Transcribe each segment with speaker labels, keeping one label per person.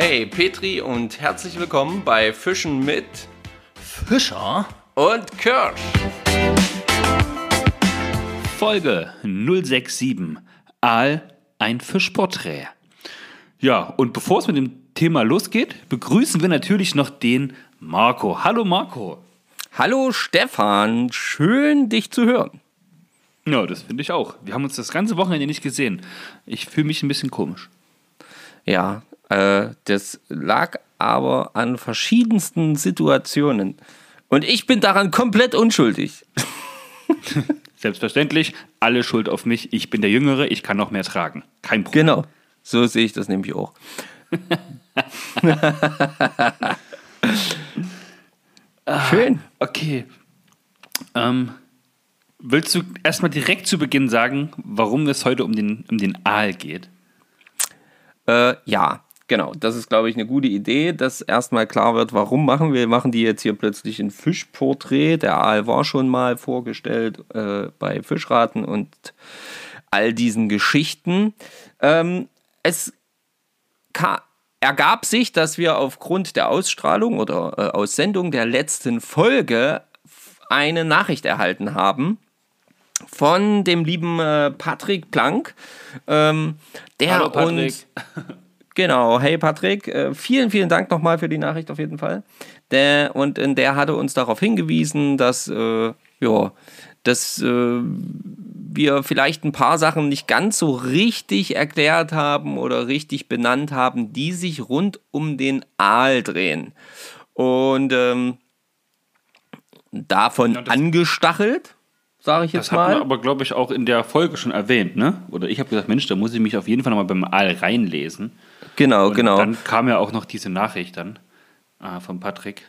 Speaker 1: Hey Petri und herzlich willkommen bei Fischen mit
Speaker 2: Fischer
Speaker 1: und Kirsch.
Speaker 2: Folge 067 Aal, ein Fischporträt. Ja, und bevor es mit dem Thema losgeht, begrüßen wir natürlich noch den Marco. Hallo Marco.
Speaker 1: Hallo Stefan, schön dich zu hören.
Speaker 2: Ja, das finde ich auch. Wir haben uns das ganze Wochenende nicht gesehen. Ich fühle mich ein bisschen komisch.
Speaker 1: Ja, äh, das lag aber an verschiedensten Situationen. Und ich bin daran komplett unschuldig.
Speaker 2: Selbstverständlich, alle Schuld auf mich. Ich bin der Jüngere, ich kann noch mehr tragen. Kein Problem.
Speaker 1: Genau, so sehe ich das nämlich auch.
Speaker 2: Schön. Okay. Ähm, willst du erstmal direkt zu Beginn sagen, warum es heute um den, um den Aal geht?
Speaker 1: Äh, ja, genau. Das ist, glaube ich, eine gute Idee, dass erstmal klar wird, warum machen wir. Machen die jetzt hier plötzlich ein Fischporträt. Der Aal war schon mal vorgestellt äh, bei Fischraten und all diesen Geschichten. Ähm, es ergab sich, dass wir aufgrund der Ausstrahlung oder äh, Aussendung der letzten Folge eine Nachricht erhalten haben von dem lieben äh, Patrick Plank, ähm, der
Speaker 2: Hallo, Patrick.
Speaker 1: uns Genau, hey Patrick, äh, vielen, vielen Dank nochmal für die Nachricht auf jeden Fall. Der, und in der hatte uns darauf hingewiesen, dass, äh, ja, dass äh, wir vielleicht ein paar Sachen nicht ganz so richtig erklärt haben oder richtig benannt haben, die sich rund um den Aal drehen. Und ähm, davon ja, angestachelt, sage ich jetzt
Speaker 2: das
Speaker 1: mal.
Speaker 2: Das haben wir aber, glaube ich, auch in der Folge schon erwähnt, ne? Oder ich habe gesagt, Mensch, da muss ich mich auf jeden Fall nochmal beim Aal reinlesen.
Speaker 1: Genau,
Speaker 2: und
Speaker 1: genau.
Speaker 2: Dann kam ja auch noch diese Nachricht dann äh, von Patrick.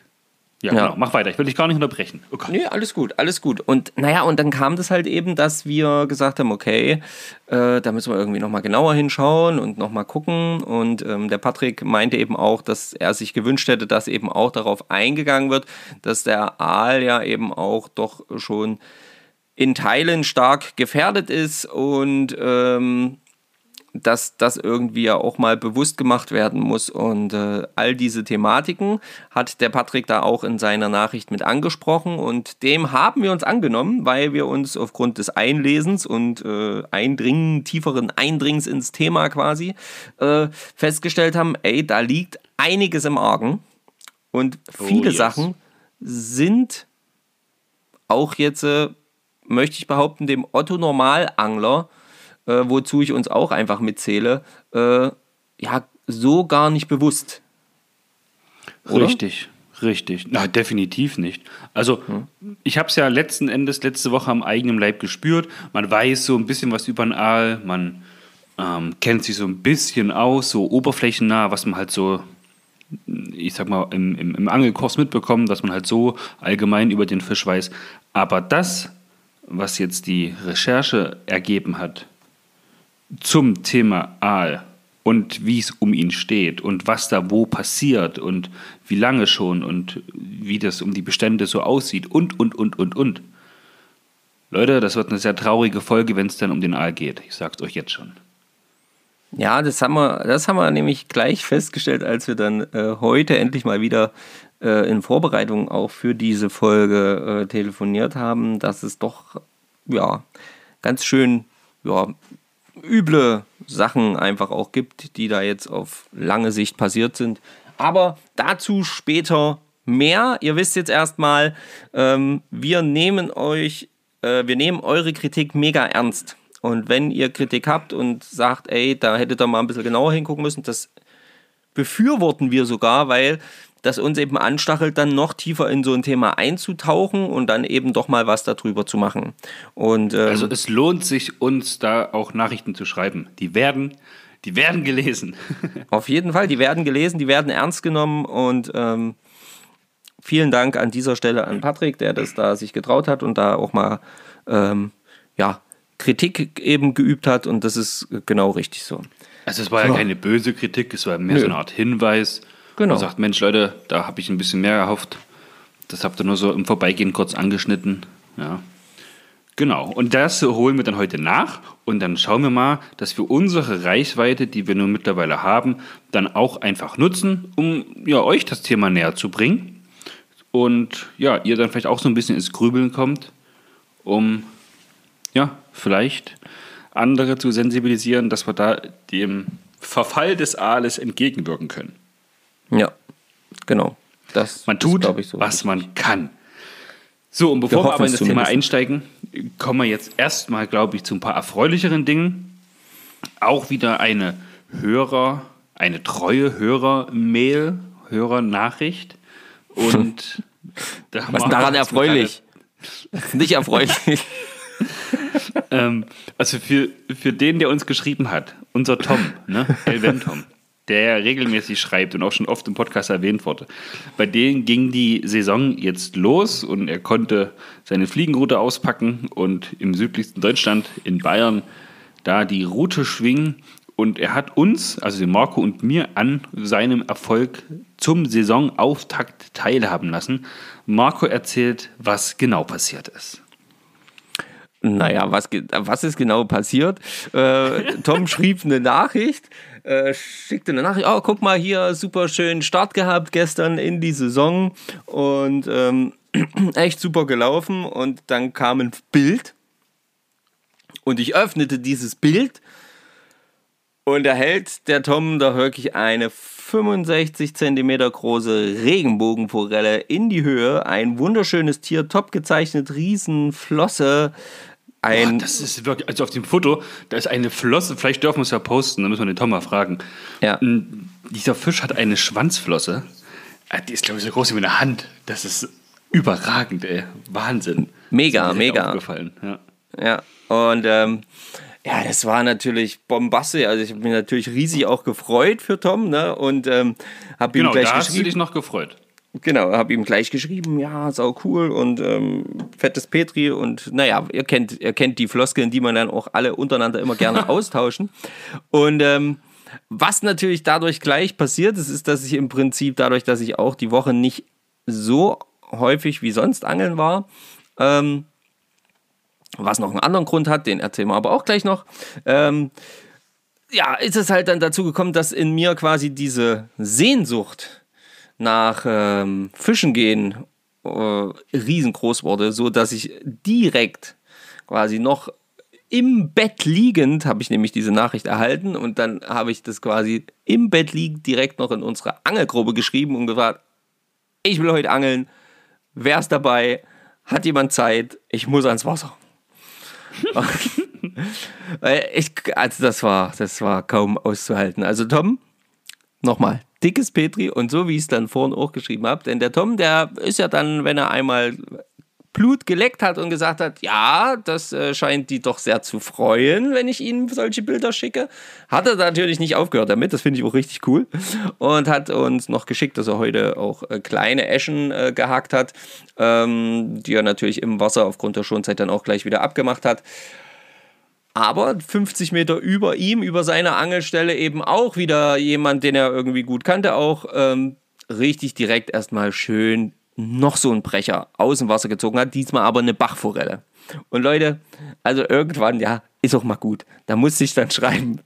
Speaker 2: Ja, ja, genau. Mach weiter. Ich will dich gar nicht unterbrechen.
Speaker 1: Oh nee, alles gut, alles gut. Und naja, und dann kam das halt eben, dass wir gesagt haben, okay, äh, da müssen wir irgendwie nochmal genauer hinschauen und nochmal gucken. Und ähm, der Patrick meinte eben auch, dass er sich gewünscht hätte, dass eben auch darauf eingegangen wird, dass der Aal ja eben auch doch schon in Teilen stark gefährdet ist und ähm, dass das irgendwie ja auch mal bewusst gemacht werden muss. Und äh, all diese Thematiken hat der Patrick da auch in seiner Nachricht mit angesprochen. Und dem haben wir uns angenommen, weil wir uns aufgrund des Einlesens und äh, Eindringen, tieferen Eindringens ins Thema quasi, äh, festgestellt haben, ey, da liegt einiges im Argen. Und oh, viele oh, yes. Sachen sind auch jetzt, äh, möchte ich behaupten, dem Otto Normalangler äh, wozu ich uns auch einfach mitzähle, äh, ja, so gar nicht bewusst.
Speaker 2: Oder? Richtig, richtig. Na, definitiv nicht. Also, hm. ich habe es ja letzten Endes letzte Woche am eigenen Leib gespürt. Man weiß so ein bisschen was über den Aal, man ähm, kennt sich so ein bisschen aus, so oberflächennah, was man halt so ich sag mal, im, im, im Angelkurs mitbekommen, dass man halt so allgemein über den Fisch weiß. Aber das, was jetzt die Recherche ergeben hat, zum Thema Aal und wie es um ihn steht und was da wo passiert und wie lange schon und wie das um die Bestände so aussieht und, und, und, und, und. Leute, das wird eine sehr traurige Folge, wenn es dann um den Aal geht. Ich sag's euch jetzt schon.
Speaker 1: Ja, das haben wir, das haben wir nämlich gleich festgestellt, als wir dann äh, heute endlich mal wieder äh, in Vorbereitung auch für diese Folge äh, telefoniert haben, dass es doch ja ganz schön ja, üble Sachen einfach auch gibt, die da jetzt auf lange Sicht passiert sind. Aber dazu später mehr. Ihr wisst jetzt erstmal, ähm, wir nehmen euch, äh, wir nehmen eure Kritik mega ernst. Und wenn ihr Kritik habt und sagt, ey, da hättet ihr mal ein bisschen genauer hingucken müssen, das befürworten wir sogar, weil das uns eben anstachelt, dann noch tiefer in so ein Thema einzutauchen und dann eben doch mal was darüber zu machen. Und,
Speaker 2: ähm, also es lohnt sich, uns da auch Nachrichten zu schreiben. Die werden, die werden gelesen.
Speaker 1: auf jeden Fall, die werden gelesen, die werden ernst genommen und ähm, vielen Dank an dieser Stelle an Patrick, der das da sich getraut hat und da auch mal ähm, ja, Kritik eben geübt hat und das ist genau richtig so.
Speaker 2: Also es war ja keine böse Kritik, es war mehr Nö. so eine Art Hinweis Genau. Und sagt, Mensch, Leute, da habe ich ein bisschen mehr erhofft. Das habt ihr nur so im Vorbeigehen kurz angeschnitten. Ja. Genau, und das holen wir dann heute nach und dann schauen wir mal, dass wir unsere Reichweite, die wir nun mittlerweile haben, dann auch einfach nutzen, um ja, euch das Thema näher zu bringen und ja, ihr dann vielleicht auch so ein bisschen ins Grübeln kommt, um ja, vielleicht andere zu sensibilisieren, dass wir da dem Verfall des Aales entgegenwirken können.
Speaker 1: Ja, genau.
Speaker 2: Das man tut, so was man kann. So, und bevor wir, wir aber in das Thema einsteigen, kommen wir jetzt erstmal, glaube ich, zu ein paar erfreulicheren Dingen. Auch wieder eine Hörer, eine treue Hörer-Mail, Hörer-Nachricht. Und
Speaker 1: da was ist daran erfreulich? Nicht erfreulich.
Speaker 2: ähm, also für, für den, der uns geschrieben hat, unser Tom, ne? Elven Tom, der regelmäßig schreibt und auch schon oft im Podcast erwähnt wurde. Bei denen ging die Saison jetzt los und er konnte seine Fliegenroute auspacken und im südlichsten Deutschland, in Bayern, da die Route schwingen. Und er hat uns, also den Marco und mir, an seinem Erfolg zum Saisonauftakt teilhaben lassen. Marco erzählt, was genau passiert ist.
Speaker 1: Naja, was, was ist genau passiert? Äh, Tom schrieb eine Nachricht, äh, schickte eine Nachricht, oh, guck mal hier, super schön Start gehabt gestern in die Saison und ähm, echt super gelaufen. Und dann kam ein Bild und ich öffnete dieses Bild und da hält der Tom da wirklich eine 65 cm große Regenbogenforelle in die Höhe. Ein wunderschönes Tier, top gezeichnet, Riesenflosse,
Speaker 2: ein. Boah, das ist wirklich, also auf dem Foto, da ist eine Flosse, vielleicht dürfen wir es ja posten, da müssen wir den Tom mal fragen. Ja. Dieser Fisch hat eine Schwanzflosse. Ah, die ist, glaube ich, so groß wie eine Hand. Das ist überragend, ey. Wahnsinn.
Speaker 1: Mega, mega. Aufgefallen. Ja. ja. Und ähm, ja, das war natürlich bombastisch. Also ich habe mich natürlich riesig auch gefreut für Tom, ne? Und ähm, habe ihm
Speaker 2: genau,
Speaker 1: gleich
Speaker 2: da geschrieben. Hast du dich noch gefreut?
Speaker 1: Genau, habe ihm gleich geschrieben, ja, sau cool und ähm, fettes Petri und naja, ihr kennt, ihr kennt die Floskeln, die man dann auch alle untereinander immer gerne austauschen. Und ähm, was natürlich dadurch gleich passiert ist, ist, dass ich im Prinzip dadurch, dass ich auch die Woche nicht so häufig wie sonst angeln war, ähm, was noch einen anderen Grund hat, den erzählen wir aber auch gleich noch, ähm, ja, ist es halt dann dazu gekommen, dass in mir quasi diese Sehnsucht nach ähm, Fischen gehen äh, riesengroß wurde, so dass ich direkt quasi noch im Bett liegend habe ich nämlich diese Nachricht erhalten und dann habe ich das quasi im Bett liegend direkt noch in unsere Angelgruppe geschrieben und gefragt, ich will heute angeln, wer ist dabei, hat jemand Zeit, ich muss ans Wasser. ich, also das war, das war kaum auszuhalten. Also Tom, nochmal, dickes Petri und so wie ich es dann vorhin auch geschrieben habe, denn der Tom, der ist ja dann, wenn er einmal Blut geleckt hat und gesagt hat, ja, das äh, scheint die doch sehr zu freuen, wenn ich ihnen solche Bilder schicke. Hat er natürlich nicht aufgehört damit, das finde ich auch richtig cool. Und hat uns noch geschickt, dass er heute auch äh, kleine Eschen äh, gehakt hat, ähm, die er natürlich im Wasser aufgrund der Schonzeit dann auch gleich wieder abgemacht hat aber 50 Meter über ihm, über seiner Angelstelle eben auch wieder jemand, den er irgendwie gut kannte, auch ähm, richtig direkt erstmal schön noch so ein Brecher aus dem Wasser gezogen hat, diesmal aber eine Bachforelle. Und Leute, also irgendwann, ja, ist auch mal gut. Da musste ich dann schreiben,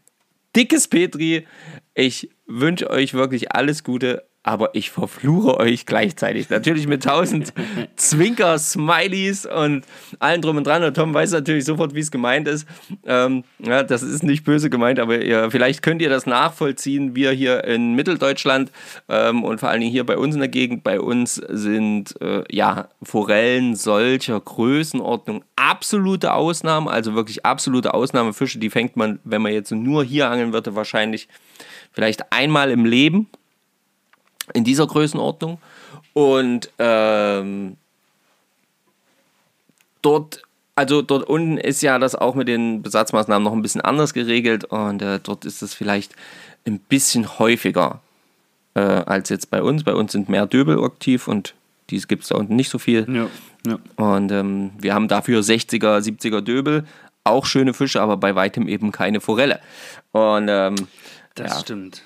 Speaker 1: dickes Petri, ich wünsche euch wirklich alles Gute, aber ich verfluche euch gleichzeitig. Natürlich mit tausend Zwinker-Smileys und allen drum und dran. Und Tom weiß natürlich sofort, wie es gemeint ist. Ähm, ja, das ist nicht böse gemeint, aber ihr, vielleicht könnt ihr das nachvollziehen. Wir hier in Mitteldeutschland ähm, und vor allen Dingen hier bei uns in der Gegend, bei uns sind äh, ja Forellen solcher Größenordnung absolute Ausnahmen, also wirklich absolute Ausnahmefische. Die fängt man, wenn man jetzt nur hier angeln würde, wahrscheinlich vielleicht einmal im Leben in dieser Größenordnung. Und ähm, dort, also dort unten ist ja das auch mit den Besatzmaßnahmen noch ein bisschen anders geregelt und äh, dort ist es vielleicht ein bisschen häufiger äh, als jetzt bei uns. Bei uns sind mehr Döbel aktiv und dies gibt es da unten nicht so viel. Ja, ja. Und ähm, wir haben dafür 60er, 70er Döbel, auch schöne Fische, aber bei weitem eben keine Forelle. Und ähm,
Speaker 2: das ja. stimmt.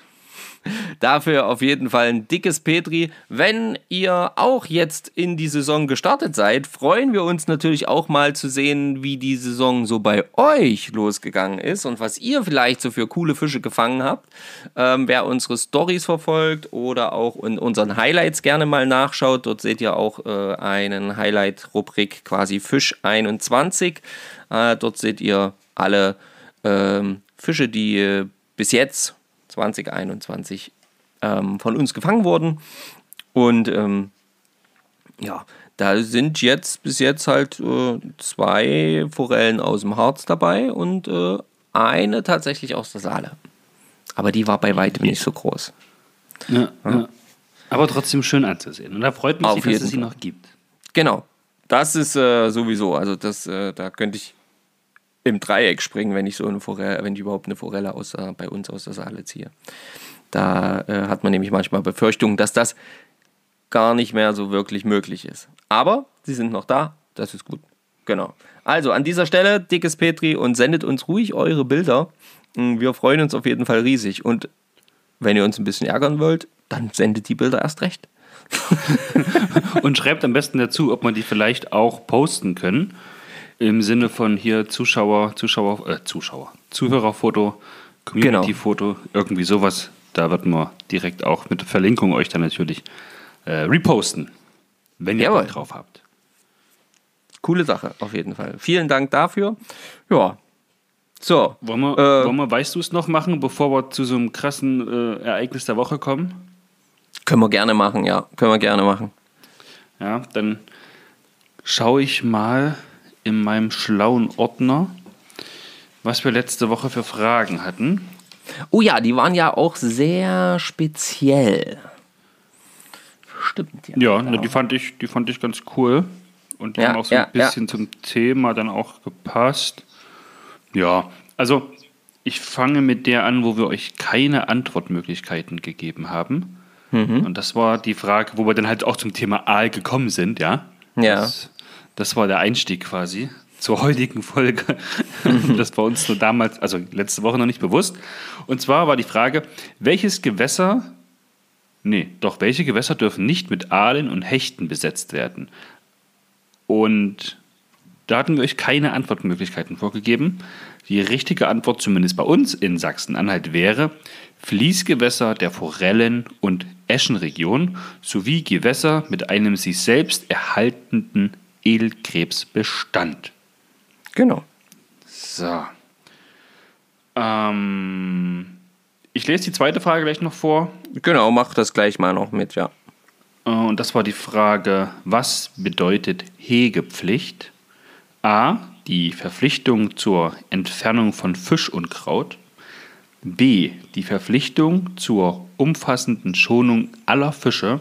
Speaker 1: Dafür auf jeden Fall ein dickes Petri. Wenn ihr auch jetzt in die Saison gestartet seid, freuen wir uns natürlich auch mal zu sehen, wie die Saison so bei euch losgegangen ist und was ihr vielleicht so für coole Fische gefangen habt. Ähm, wer unsere Stories verfolgt oder auch in unseren Highlights gerne mal nachschaut, dort seht ihr auch äh, einen Highlight-Rubrik quasi Fisch 21. Äh, dort seht ihr alle ähm, Fische, die äh, bis jetzt 2021 ähm, von uns gefangen wurden. Und ähm, ja, da sind jetzt bis jetzt halt äh, zwei Forellen aus dem Harz dabei und äh, eine tatsächlich aus der Saale. Aber die war bei weitem nicht so groß.
Speaker 2: Ja, ja. Aber trotzdem schön anzusehen. Und da freut mich, dass es sie noch gibt.
Speaker 1: Genau. Das ist äh, sowieso, also das, äh, da könnte ich im Dreieck springen, wenn ich so eine Forelle, wenn ich überhaupt eine Forelle aus, äh, bei uns aus der Saale ziehe. Da äh, hat man nämlich manchmal Befürchtungen, dass das gar nicht mehr so wirklich möglich ist. Aber sie sind noch da, das ist gut. Genau. Also an dieser Stelle, dickes Petri und sendet uns ruhig eure Bilder. Mm, wir freuen uns auf jeden Fall riesig. Und wenn ihr uns ein bisschen ärgern wollt, dann sendet die Bilder erst recht.
Speaker 2: und schreibt am besten dazu, ob man die vielleicht auch posten können. Im Sinne von hier Zuschauer, Zuschauer, äh, Zuschauer, Zuhörerfoto, Community-Foto, genau. irgendwie sowas. Da wird man direkt auch mit Verlinkung euch dann natürlich äh, reposten, wenn ihr Jawohl. Drauf habt.
Speaker 1: Coole Sache, auf jeden Fall. Vielen Dank dafür. Ja. So.
Speaker 2: Wollen wir, äh, wollen wir weißt du es noch machen, bevor wir zu so einem krassen äh, Ereignis der Woche kommen?
Speaker 1: Können wir gerne machen, ja. Können wir gerne machen.
Speaker 2: Ja, dann schaue ich mal in meinem schlauen Ordner, was wir letzte Woche für Fragen hatten.
Speaker 1: Oh ja, die waren ja auch sehr speziell.
Speaker 2: Stimmt ja. Ja, genau. die, fand ich, die fand ich ganz cool. Und die ja, haben auch so ja, ein bisschen zum Thema dann auch gepasst. Ja, also ich fange mit der an, wo wir euch keine Antwortmöglichkeiten gegeben haben. Mhm. Und das war die Frage, wo wir dann halt auch zum Thema Aal gekommen sind, ja?
Speaker 1: Ja. Das,
Speaker 2: das war der Einstieg quasi zur heutigen Folge. das war uns nur damals, also letzte Woche noch nicht bewusst. Und zwar war die Frage, welches Gewässer, nee, doch, welche Gewässer dürfen nicht mit Aalen und Hechten besetzt werden? Und da hatten wir euch keine Antwortmöglichkeiten vorgegeben. Die richtige Antwort, zumindest bei uns in Sachsen-Anhalt, wäre Fließgewässer der Forellen- und Eschenregion sowie Gewässer mit einem sich selbst erhaltenden Edelkrebsbestand.
Speaker 1: Genau.
Speaker 2: So. Ähm, ich lese die zweite Frage gleich noch vor.
Speaker 1: Genau, mach das gleich mal noch mit, ja.
Speaker 2: Äh, und das war die Frage, was bedeutet Hegepflicht? A. Die Verpflichtung zur Entfernung von Fischunkraut. B. Die Verpflichtung zur umfassenden Schonung aller Fische.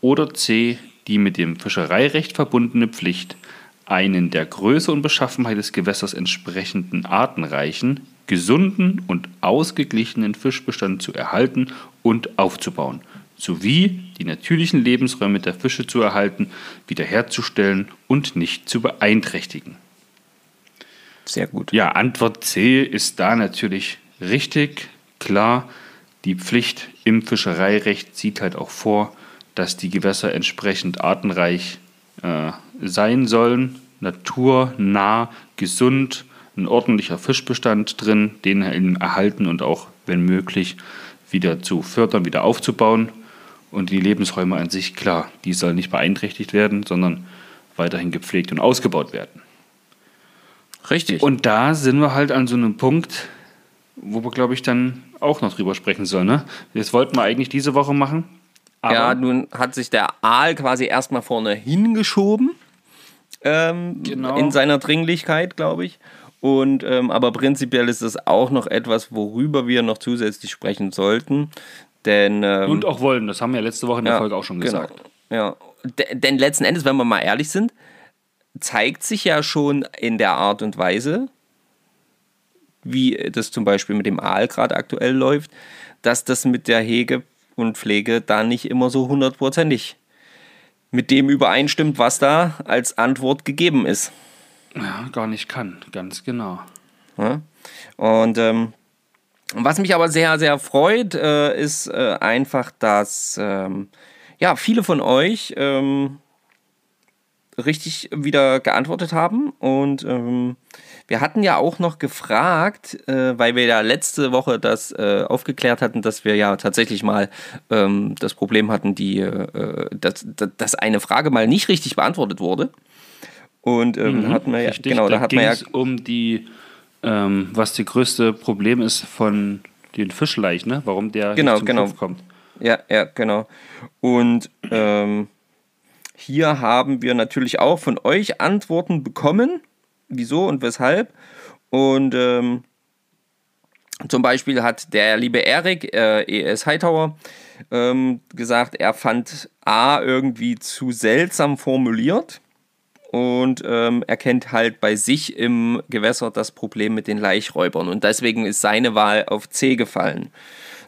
Speaker 2: Oder C die mit dem Fischereirecht verbundene Pflicht, einen der Größe und Beschaffenheit des Gewässers entsprechenden artenreichen, gesunden und ausgeglichenen Fischbestand zu erhalten und aufzubauen, sowie die natürlichen Lebensräume der Fische zu erhalten, wiederherzustellen und nicht zu beeinträchtigen.
Speaker 1: Sehr gut.
Speaker 2: Ja, Antwort C ist da natürlich richtig, klar. Die Pflicht im Fischereirecht sieht halt auch vor, dass die Gewässer entsprechend artenreich äh, sein sollen, naturnah, gesund, ein ordentlicher Fischbestand drin, den erhalten und auch, wenn möglich, wieder zu fördern, wieder aufzubauen. Und die Lebensräume an sich, klar, die sollen nicht beeinträchtigt werden, sondern weiterhin gepflegt und ausgebaut werden.
Speaker 1: Richtig.
Speaker 2: Und da sind wir halt an so einem Punkt, wo wir, glaube ich, dann auch noch drüber sprechen sollen. Ne? Das wollten wir eigentlich diese Woche machen.
Speaker 1: Aber ja, nun hat sich der Aal quasi erstmal vorne hingeschoben. Ähm, genau. In seiner Dringlichkeit, glaube ich. Und, ähm, aber prinzipiell ist das auch noch etwas, worüber wir noch zusätzlich sprechen sollten. Denn, ähm,
Speaker 2: Und auch wollen, das haben wir letzte Woche in der ja, Folge auch schon genau. gesagt.
Speaker 1: Ja, denn letzten Endes, wenn wir mal ehrlich sind, zeigt sich ja schon in der Art und Weise, wie das zum Beispiel mit dem Aal gerade aktuell läuft, dass das mit der Hege und Pflege da nicht immer so hundertprozentig mit dem übereinstimmt, was da als Antwort gegeben ist.
Speaker 2: Ja, gar nicht kann, ganz genau.
Speaker 1: Ja? Und ähm, Was mich aber sehr, sehr freut, äh, ist äh, einfach, dass ähm, ja, viele von euch ähm, richtig wieder geantwortet haben. Und ähm, wir hatten ja auch noch gefragt, äh, weil wir ja letzte Woche das äh, aufgeklärt hatten, dass wir ja tatsächlich mal ähm, das Problem hatten, die, äh, dass, dass eine Frage mal nicht richtig beantwortet wurde. Und ähm, mhm, hatten wir ja,
Speaker 2: richtig, genau, da, da hatten wir ja um die, ähm, was die größte Problem ist von den Fischleich, ne? Warum der
Speaker 1: genau, zum genau. kommt. Ja, ja, genau. Und ähm, hier haben wir natürlich auch von euch Antworten bekommen, wieso und weshalb. Und ähm, zum Beispiel hat der liebe Erik, äh, ES Hightower, ähm, gesagt, er fand A irgendwie zu seltsam formuliert und ähm, erkennt halt bei sich im Gewässer das Problem mit den Laichräubern. Und deswegen ist seine Wahl auf C gefallen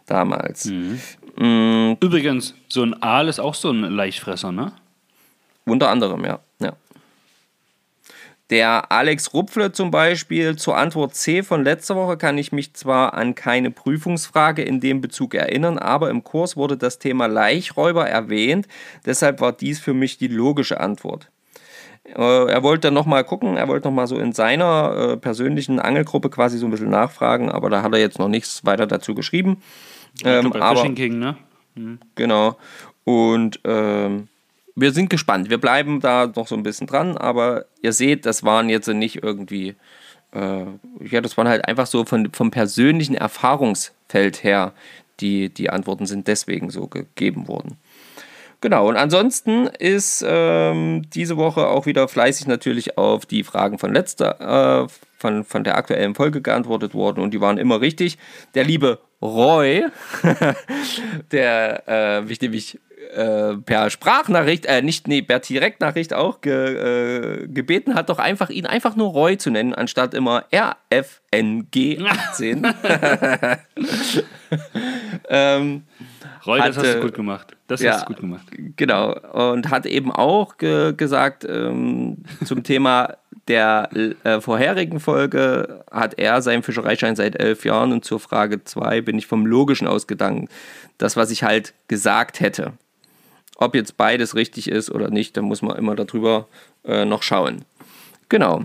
Speaker 1: damals. Mhm.
Speaker 2: Mhm. Übrigens, so ein Aal ist auch so ein Leichtfresser, ne?
Speaker 1: Unter anderem, ja. ja. Der Alex Rupfle zum Beispiel zur Antwort C von letzter Woche kann ich mich zwar an keine Prüfungsfrage in dem Bezug erinnern, aber im Kurs wurde das Thema Laichräuber erwähnt, deshalb war dies für mich die logische Antwort. Äh, er wollte dann nochmal gucken, er wollte nochmal so in seiner äh, persönlichen Angelgruppe quasi so ein bisschen nachfragen, aber da hat er jetzt noch nichts weiter dazu geschrieben. Ähm, aber, Fishing King, ne? Mhm. Genau. Und ähm, wir sind gespannt. Wir bleiben da noch so ein bisschen dran, aber ihr seht, das waren jetzt nicht irgendwie, äh, ja, das waren halt einfach so von, vom persönlichen Erfahrungsfeld her, die, die Antworten sind deswegen so gegeben worden. Genau, und ansonsten ist ähm, diese Woche auch wieder fleißig natürlich auf die Fragen von letzter, äh, von, von der aktuellen Folge geantwortet worden und die waren immer richtig. Der liebe Roy, der äh, mich nämlich äh, per Sprachnachricht, äh, nicht, nee, per Direktnachricht auch ge, äh, gebeten hat, doch einfach ihn einfach nur Roy zu nennen, anstatt immer RFNG18.
Speaker 2: ähm, Roy, das hast du gut gemacht. Das ja, hast du gut gemacht.
Speaker 1: Genau. Und hat eben auch ge gesagt ähm, zum Thema der äh, vorherigen Folge hat er seinen Fischereischein seit elf Jahren und zur Frage 2 bin ich vom Logischen ausgegangen. Das, was ich halt gesagt hätte. Ob jetzt beides richtig ist oder nicht, da muss man immer darüber äh, noch schauen. Genau.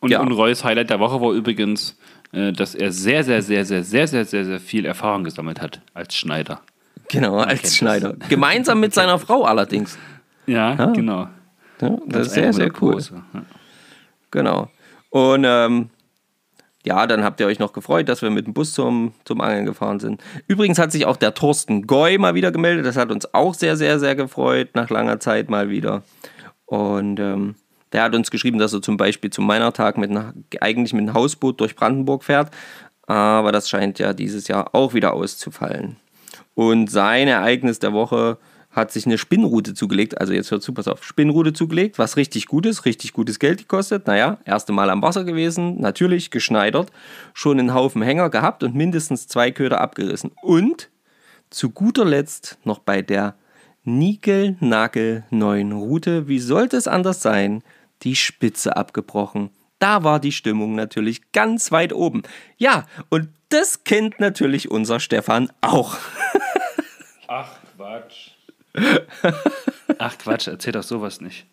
Speaker 2: Und, ja. und Reus Highlight der Woche war übrigens, äh, dass er sehr, sehr, sehr, sehr, sehr, sehr, sehr, sehr viel Erfahrung gesammelt hat als Schneider.
Speaker 1: Genau, Man als Schneider. Das. Gemeinsam mit seiner Frau allerdings.
Speaker 2: Ja, ja. genau.
Speaker 1: Ja, das, das ist sehr, sehr cool. Ja. Genau. Und ähm, ja, dann habt ihr euch noch gefreut, dass wir mit dem Bus zum, zum Angeln gefahren sind. Übrigens hat sich auch der Thorsten Goy mal wieder gemeldet. Das hat uns auch sehr, sehr, sehr gefreut, nach langer Zeit mal wieder. Und ähm, der hat uns geschrieben, dass er zum Beispiel zum Meinertag mit eigentlich mit einem Hausboot durch Brandenburg fährt. Aber das scheint ja dieses Jahr auch wieder auszufallen. Und sein Ereignis der Woche hat sich eine Spinnrute zugelegt. Also jetzt hört zu, pass auf, Spinnrute zugelegt, was richtig gut ist, richtig gutes Geld gekostet. Naja, erste Mal am Wasser gewesen, natürlich geschneidert, schon einen Haufen Hänger gehabt und mindestens zwei Köder abgerissen. Und zu guter Letzt noch bei der Nigel-Nagel neuen Route, wie sollte es anders sein, die Spitze abgebrochen. Da war die Stimmung natürlich ganz weit oben. Ja, und das kennt natürlich unser Stefan auch.
Speaker 2: Ach, Quatsch. Ach Quatsch, erzähl doch sowas nicht.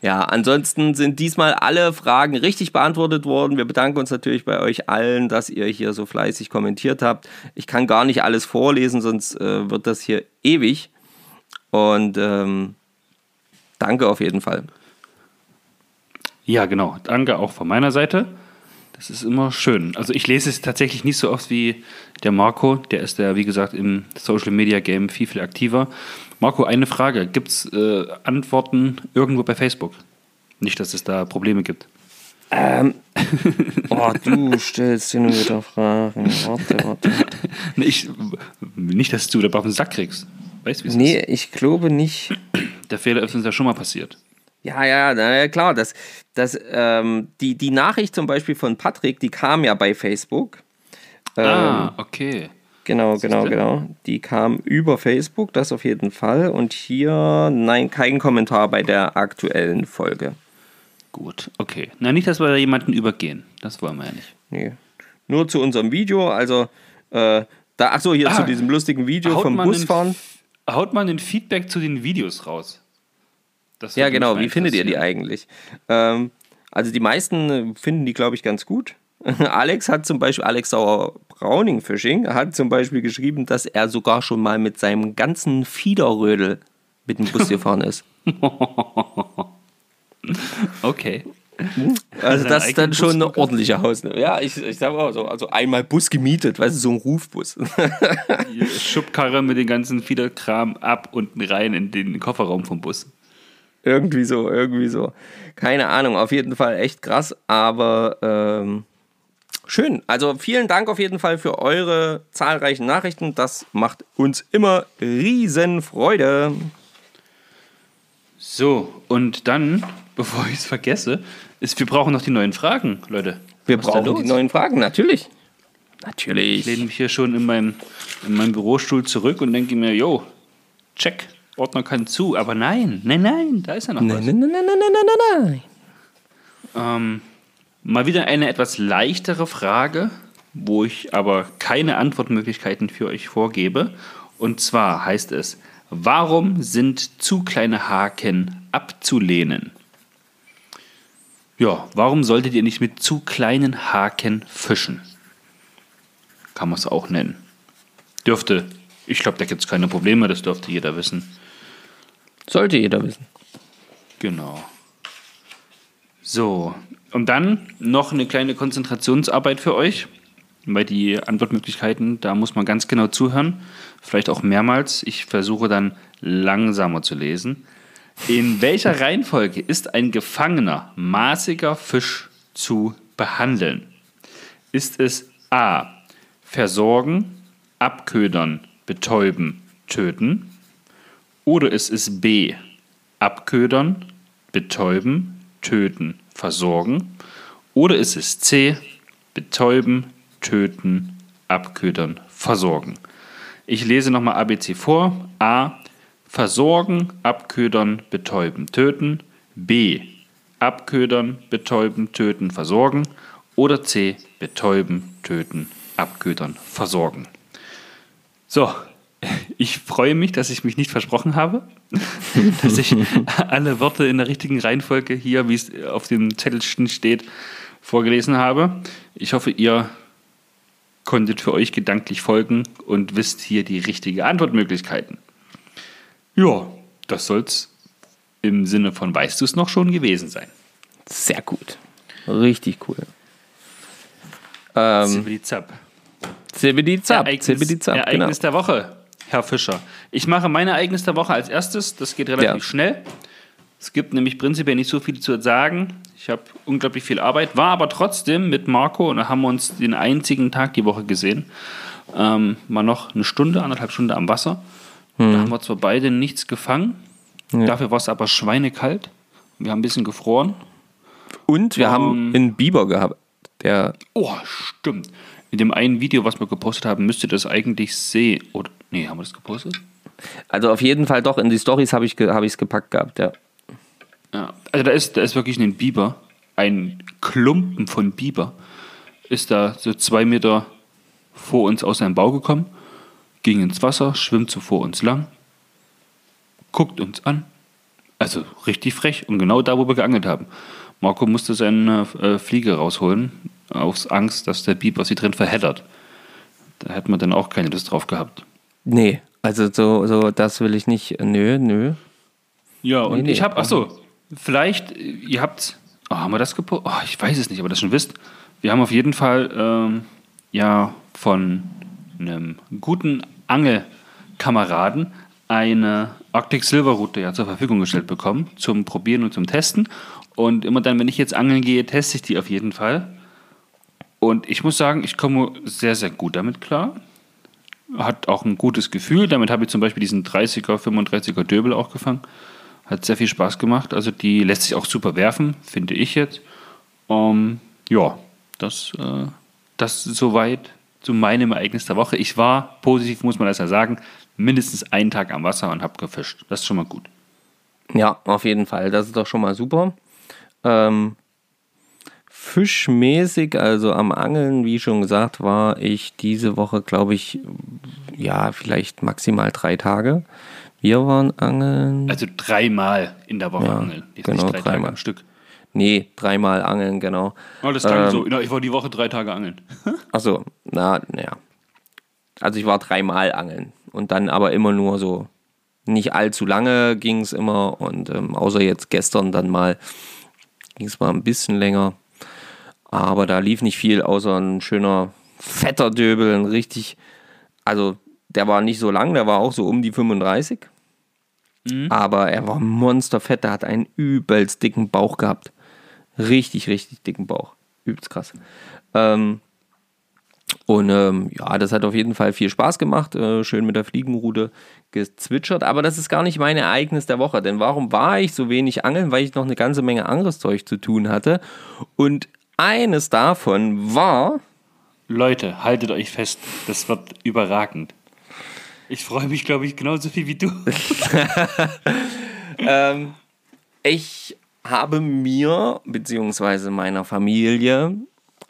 Speaker 1: Ja, ansonsten sind diesmal alle Fragen richtig beantwortet worden. Wir bedanken uns natürlich bei euch allen, dass ihr hier so fleißig kommentiert habt. Ich kann gar nicht alles vorlesen, sonst äh, wird das hier ewig. Und ähm, danke auf jeden Fall.
Speaker 2: Ja, genau. Danke auch von meiner Seite. Das ist immer schön. Also ich lese es tatsächlich nicht so oft wie der Marco. Der ist ja, wie gesagt, im Social Media Game viel, viel aktiver. Marco, eine Frage. Gibt es äh, Antworten irgendwo bei Facebook? Nicht, dass es da Probleme gibt.
Speaker 1: Ähm, oh, du stellst dir nur wieder Fragen. Warte, warte.
Speaker 2: Ich, nicht, dass du da auf den Sack kriegst.
Speaker 1: Weißt du, wie es nee, ist? Nee, ich glaube nicht.
Speaker 2: Der Fehler ist uns ja schon mal passiert.
Speaker 1: Ja, ja, ja, klar. Das, das, ähm, die, die Nachricht zum Beispiel von Patrick, die kam ja bei Facebook.
Speaker 2: Ah, ähm, ah, okay.
Speaker 1: Genau, genau, genau. Die kam über Facebook, das auf jeden Fall. Und hier, nein, kein Kommentar bei der aktuellen Folge.
Speaker 2: Gut, okay. Na, nicht, dass wir da jemanden übergehen. Das wollen wir ja nicht.
Speaker 1: Nee. nur zu unserem Video. Also, äh, da, ach so, hier
Speaker 2: Ah,
Speaker 1: zu diesem lustigen Video vom Busfahren.
Speaker 2: Den, haut man den Feedback zu den Videos raus?
Speaker 1: Ja, genau.
Speaker 2: mal
Speaker 1: Wie findet ihr die eigentlich? Ähm, also, die meisten finden die, glaube ich, ganz gut. Alex hat zum Beispiel, Alex Sauer Browning Fishing, hat zum Beispiel geschrieben, dass er sogar schon mal mit seinem ganzen Fiederrödel mit dem Bus gefahren ist.
Speaker 2: Okay.
Speaker 1: Also
Speaker 2: Seinen
Speaker 1: das ist dann schon eine
Speaker 2: Bus
Speaker 1: ordentliche Hausnummer. Ja, ich, ich sag auch so, also einmal Bus gemietet, weißt du, so ein Rufbus.
Speaker 2: Die Schubkarre mit den ganzen Fiederkram ab und rein in den Kofferraum vom Bus.
Speaker 1: irgendwie so, irgendwie so. Keine Ahnung, auf jeden Fall echt krass, aber ähm, schön. Also vielen Dank auf jeden Fall für eure zahlreichen Nachrichten. Das macht uns immer riesen Freude.
Speaker 2: So, und dann, bevor ich es vergesse, ist, wir brauchen noch die neuen Fragen, Leute.
Speaker 1: Wir
Speaker 2: Was
Speaker 1: brauchen die neuen Fragen, natürlich.
Speaker 2: Ich
Speaker 1: Natürlich.
Speaker 2: lehne mich hier schon in meinem, in meinem Bürostuhl zurück und denke mir, yo, check, Ordner kann zu. Aber nein, nein, nein, da ist ja noch was.
Speaker 1: Nein, nein, nein, nein, nein, nein, nein, nein.
Speaker 2: Ähm, mal wieder eine etwas leichtere Frage, wo ich aber keine Antwortmöglichkeiten für euch vorgebe. Und zwar heißt es, warum sind zu kleine Haken abzulehnen? Ja, warum solltet ihr nicht mit zu kleinen Haken fischen? Kann man es auch nennen. Dürfte, ich glaube, da gibt es keine Probleme, das dürfte jeder wissen.
Speaker 1: Sollte jeder wissen.
Speaker 2: Genau. So, und dann noch eine kleine Konzentrationsarbeit für euch, weil die Antwortmöglichkeiten, da muss man ganz genau zuhören, vielleicht auch mehrmals. Ich versuche dann langsamer zu lesen. In welcher Reihenfolge ist ein gefangener, maßiger Fisch zu behandeln? Ist es A. Versorgen, abködern, betäuben, töten? Oder ist es B. Abködern, betäuben, töten, versorgen? Oder ist es C. Betäuben, töten, abködern, versorgen? Ich lese nochmal ABC vor. A. Versorgen, abködern, betäuben, töten. B. Abködern, betäuben, töten, versorgen. Oder C. Betäuben, töten, abködern, versorgen. So, ich freue mich, dass ich mich nicht versprochen habe, dass ich alle Worte in der richtigen Reihenfolge hier, wie es auf dem Zettelchen steht, vorgelesen habe. Ich hoffe, ihr konntet für euch gedanklich folgen und wisst hier die richtige Antwortmöglichkeiten. Ja, das soll's im Sinne von weißt du es noch schon gewesen sein.
Speaker 1: Sehr gut. Richtig cool. Ähm,
Speaker 2: Zivilizab.
Speaker 1: Zibidi Zap,
Speaker 2: Ereignis,
Speaker 1: Zibidi Zap, genau.
Speaker 2: Ereignis der Woche, Herr Fischer. Ich mache mein Ereignis der Woche als erstes. Das geht relativ
Speaker 1: Ja.
Speaker 2: schnell. Es gibt nämlich prinzipiell nicht so viel zu sagen. Ich habe unglaublich viel Arbeit, war aber trotzdem mit Marco und da haben wir uns den einzigen Tag die Woche gesehen. Ähm, mal noch eine Stunde, anderthalb Stunden am Wasser.
Speaker 1: Hm.
Speaker 2: Da haben wir zwar beide nichts gefangen, dafür war es aber schweinekalt. Wir haben ein bisschen gefroren.
Speaker 1: Und wir haben einen Biber gehabt. Der,
Speaker 2: Oh, stimmt. In dem einen Video, was wir gepostet haben, müsst ihr das eigentlich sehen. Oder, nee, haben wir das gepostet?
Speaker 1: also auf jeden Fall doch in die Stories habe ich es hab gepackt gehabt, ja.
Speaker 2: Ja. Also da ist, da ist wirklich ein Biber, ein Klumpen von Biber, ist da so zwei Meter vor uns aus seinem Bau gekommen, ging ins Wasser, schwimmt so vor uns lang, guckt uns an. Also richtig frech und genau da, wo wir geangelt haben. Marco musste seine äh, Fliege rausholen, aus Angst, dass der Biber sie drin verheddert. Da hätten wir dann auch keine Lust drauf gehabt.
Speaker 1: Nee, also so, so das will ich nicht. Nö, nö.
Speaker 2: Ja, und
Speaker 1: nee,
Speaker 2: ich habe, ach so, vielleicht, äh, ihr habt, oh, haben wir das gepostet? Oh, ich weiß es nicht, aber das schon wisst. Wir haben auf jeden Fall, ähm, ja, von einem guten Angelkameraden eine Arctic Silver Route ja zur Verfügung gestellt bekommen, zum Probieren und zum Testen. Und immer dann, wenn ich jetzt angeln gehe, teste ich die auf jeden Fall. Und ich muss sagen, ich komme sehr, sehr gut damit klar. Hat auch ein gutes Gefühl. Damit habe ich zum Beispiel diesen 30er, 35er Döbel auch gefangen. Hat sehr viel Spaß gemacht. Also die lässt sich auch super werfen, finde ich jetzt. Ähm, ja, das, äh, das soweit zu meinem Ereignis der Woche. Ich war, positiv muss man das ja sagen, mindestens einen Tag am Wasser und habe gefischt. Das ist schon mal gut.
Speaker 1: Ja, auf jeden Fall. Das ist doch schon mal super. Ähm, fischmäßig, also am Angeln, wie schon gesagt, war ich diese Woche, glaube ich, ja, vielleicht maximal drei Tage. Wir waren angeln.
Speaker 2: Also dreimal in der Woche ja, angeln.
Speaker 1: Jetzt genau, drei dreimal. am Stück. Nee, dreimal angeln, genau.
Speaker 2: Oh, das klang ähm, so. Ich war die Woche drei Tage angeln.
Speaker 1: Achso, na, naja. Also ich war dreimal angeln. Und dann aber immer nur so, nicht allzu lange ging es immer. Und ähm, außer jetzt gestern dann mal ging es mal ein bisschen länger. Aber da lief nicht viel, außer ein schöner fetter Döbel, ein richtig, also der war nicht so lang, der war auch so um die 35. Mhm. Aber er war monsterfett, der hat einen übelst dicken Bauch gehabt. Richtig, richtig dicken Bauch. Übelst krass. Ähm, und ähm, ja, das hat auf jeden Fall viel Spaß gemacht. Äh, schön mit der Fliegenrute gezwitschert. Aber das ist gar nicht mein Ereignis der Woche. Denn warum war ich so wenig angeln? Weil ich noch eine ganze Menge anderes Zeug zu tun hatte. Und eines davon war.
Speaker 2: Leute, haltet euch fest, das wird überragend. Ich freue mich, glaube ich, genauso viel wie du.
Speaker 1: ähm, ich habe mir, beziehungsweise meiner Familie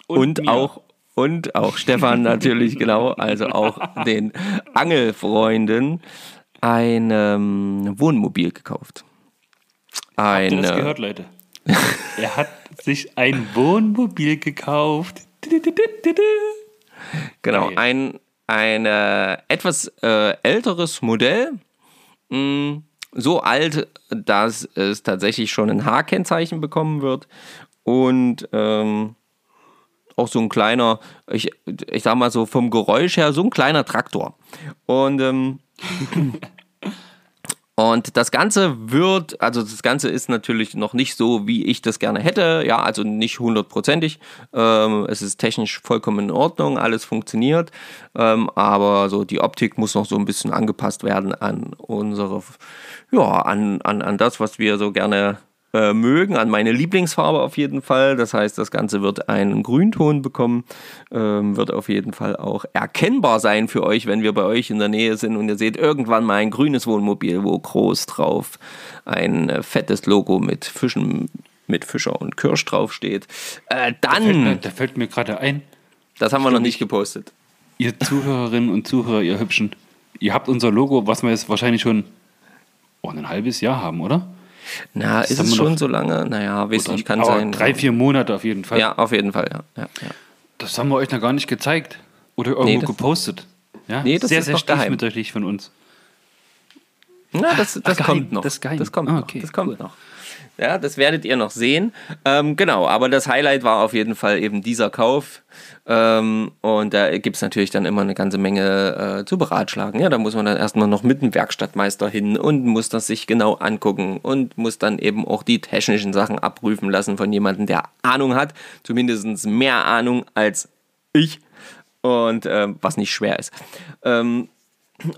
Speaker 1: und, und auch und auch Stefan natürlich, genau, also auch den Angelfreunden ein ähm, Wohnmobil gekauft.
Speaker 2: Ein, Habt ihr das gehört, Leute? er hat sich ein Wohnmobil gekauft.
Speaker 1: Genau, ein, ein äh, etwas äh, älteres Modell. Mh, mm, so alt, dass es tatsächlich schon ein H-Kennzeichen bekommen wird. Und ähm, auch so ein kleiner, ich, ich sag mal so vom Geräusch her, so ein kleiner Traktor. Und ähm, Und das Ganze wird, also das Ganze ist natürlich noch nicht so, wie ich das gerne hätte. Ja, also nicht hundertprozentig. Ähm, es ist technisch vollkommen in Ordnung, alles funktioniert. Ähm, aber so die Optik muss noch so ein bisschen angepasst werden an unsere, ja, an, an, an das, was wir so gerne äh, mögen, an meine Lieblingsfarbe auf jeden Fall. Das heißt, das Ganze wird einen Grünton bekommen, ähm, wird auf jeden Fall auch erkennbar sein für euch, wenn wir bei euch in der Nähe sind und ihr seht irgendwann mal ein grünes Wohnmobil, wo groß drauf ein äh, fettes Logo mit Fischen, mit Fischer und Kirsch draufsteht. Äh, dann. Da
Speaker 2: fällt mir, mir gerade ein.
Speaker 1: Das haben wir noch nicht gepostet.
Speaker 2: Ihr Zuhörerinnen und Zuhörer, ihr Hübschen, ihr habt unser Logo, was wir jetzt wahrscheinlich schon oh, ein halbes Jahr haben, oder?
Speaker 1: Na, das ist es schon so lange? Naja, weiß nicht, kann sein.
Speaker 2: Drei, vier Monate auf jeden Fall.
Speaker 1: Ja, auf jeden Fall, ja. ja, ja.
Speaker 2: Das haben wir euch noch gar nicht gezeigt. Oder irgendwo nee, gepostet. Ja? Nee, das sehr, ist sehr stiefmütterlich von uns.
Speaker 1: Na, das, das Ach, kommt noch. Das, das kommt ah, okay, noch. Das kommt cool. noch. Ja, das werdet ihr noch sehen. Ähm, genau, aber das Highlight war auf jeden Fall eben dieser Kauf. Ähm, und da gibt es natürlich dann immer eine ganze Menge äh, zu beratschlagen. Ja, da muss man dann erstmal noch mit dem Werkstattmeister hin und muss das sich genau angucken und muss dann eben auch die technischen Sachen abprüfen lassen von jemandem, der Ahnung hat. Zumindest mehr Ahnung als ich. Und äh, was nicht schwer ist. Ähm,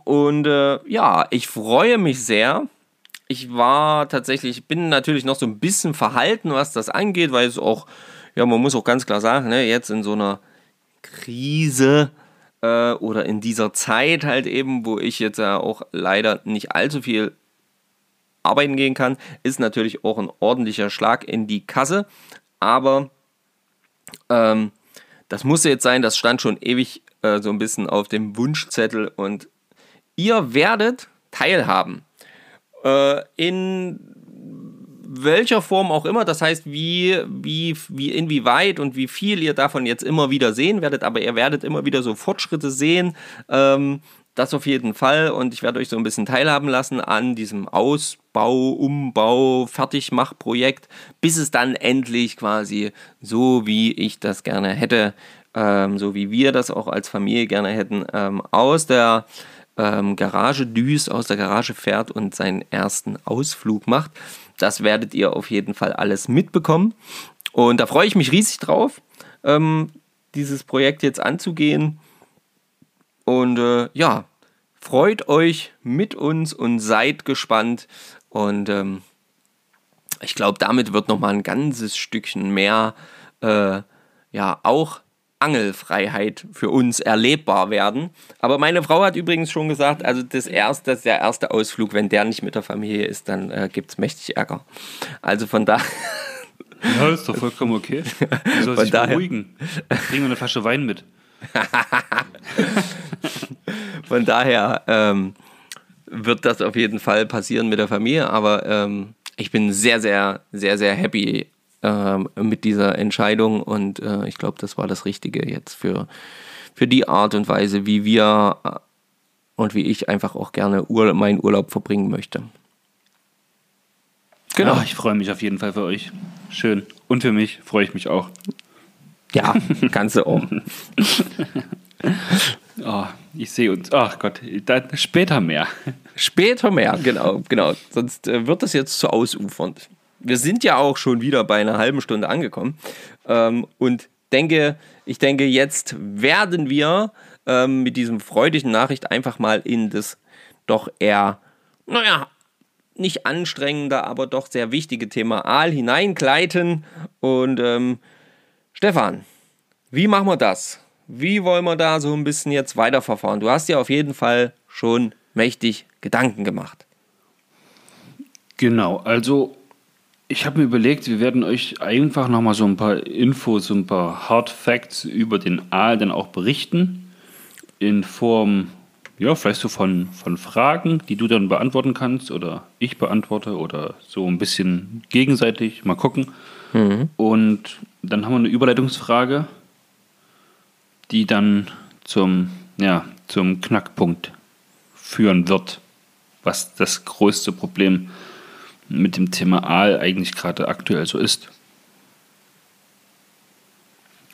Speaker 1: und äh, ja, ich freue mich sehr ich war tatsächlich, ich bin natürlich noch so ein bisschen verhalten, was das angeht, weil es auch, ja, man muss auch ganz klar sagen, ne, jetzt in so einer Krise äh, oder in dieser Zeit halt eben, wo ich jetzt ja auch leider nicht allzu viel arbeiten gehen kann, ist natürlich auch ein ordentlicher Schlag in die Kasse. Aber ähm, das musste jetzt sein, das stand schon ewig äh, so ein bisschen auf dem Wunschzettel und ihr werdet teilhaben äh, in welcher Form auch immer, das heißt, wie, wie, wie, inwieweit und wie viel ihr davon jetzt immer wieder sehen werdet, aber ihr werdet immer wieder so Fortschritte sehen. Ähm, das auf jeden Fall und ich werde euch so ein bisschen teilhaben lassen an diesem Ausbau, Umbau, Fertigmachprojekt, bis es dann endlich quasi so, wie ich das gerne hätte, ähm, so wie wir das auch als Familie gerne hätten, ähm, aus der ähm, Garage düst, aus der Garage fährt und seinen ersten Ausflug macht. Das werdet ihr auf jeden Fall alles mitbekommen. Und da freue ich mich riesig drauf, ähm, dieses Projekt jetzt anzugehen. Und äh, ja, freut euch mit uns und seid gespannt. Und ähm, ich glaube, damit wird nochmal ein ganzes Stückchen mehr, äh, ja, auch Angelfreiheit für uns erlebbar werden. Aber meine Frau hat übrigens schon gesagt, also das erste, das der erste Ausflug, wenn der nicht mit der Familie ist, dann äh, gibt es mächtig Ärger. Also von da.
Speaker 2: Ja, ist doch vollkommen okay. Du sollst dich daher, beruhigen. Bring mir eine Flasche Wein mit.
Speaker 1: Von daher ähm, wird das auf jeden Fall passieren mit der Familie, aber ähm, ich bin sehr, sehr, sehr, sehr happy mit dieser Entscheidung und äh, ich glaube, das war das Richtige jetzt für, für die Art und Weise, wie wir äh, und wie ich einfach auch gerne Ur meinen Urlaub verbringen möchte.
Speaker 2: Genau. Ach, ich freue mich auf jeden Fall für euch. Schön. Und für mich freue ich mich auch.
Speaker 1: Ja, ganze um.
Speaker 2: oh, ich sehe uns. Ach Gott, später mehr.
Speaker 1: Später mehr, genau, genau. Sonst äh, wird das jetzt zu ausufernd. Wir sind ja auch schon wieder bei einer halben Stunde angekommen. Ähm, und denke, ich denke, jetzt werden wir ähm, mit diesem freudigen Nachricht einfach mal in das doch eher, naja, nicht anstrengender, aber doch sehr wichtige Thema Aal hineingleiten. Und ähm, Stefan, wie machen wir das? Wie wollen wir da so ein bisschen jetzt weiterverfahren? Du hast ja auf jeden Fall schon mächtig Gedanken gemacht.
Speaker 2: Genau, also ich habe mir überlegt, wir werden euch einfach nochmal so ein paar Infos, so ein paar Hard Facts über den Aal dann auch berichten. In Form ja, vielleicht so von, von Fragen, die du dann beantworten kannst oder ich beantworte oder so ein bisschen gegenseitig. Mal gucken. Mhm. Und dann haben wir eine Überleitungsfrage, die dann zum, ja, zum Knackpunkt führen wird, was das größte Problem mit dem Thema Aal eigentlich gerade aktuell so ist.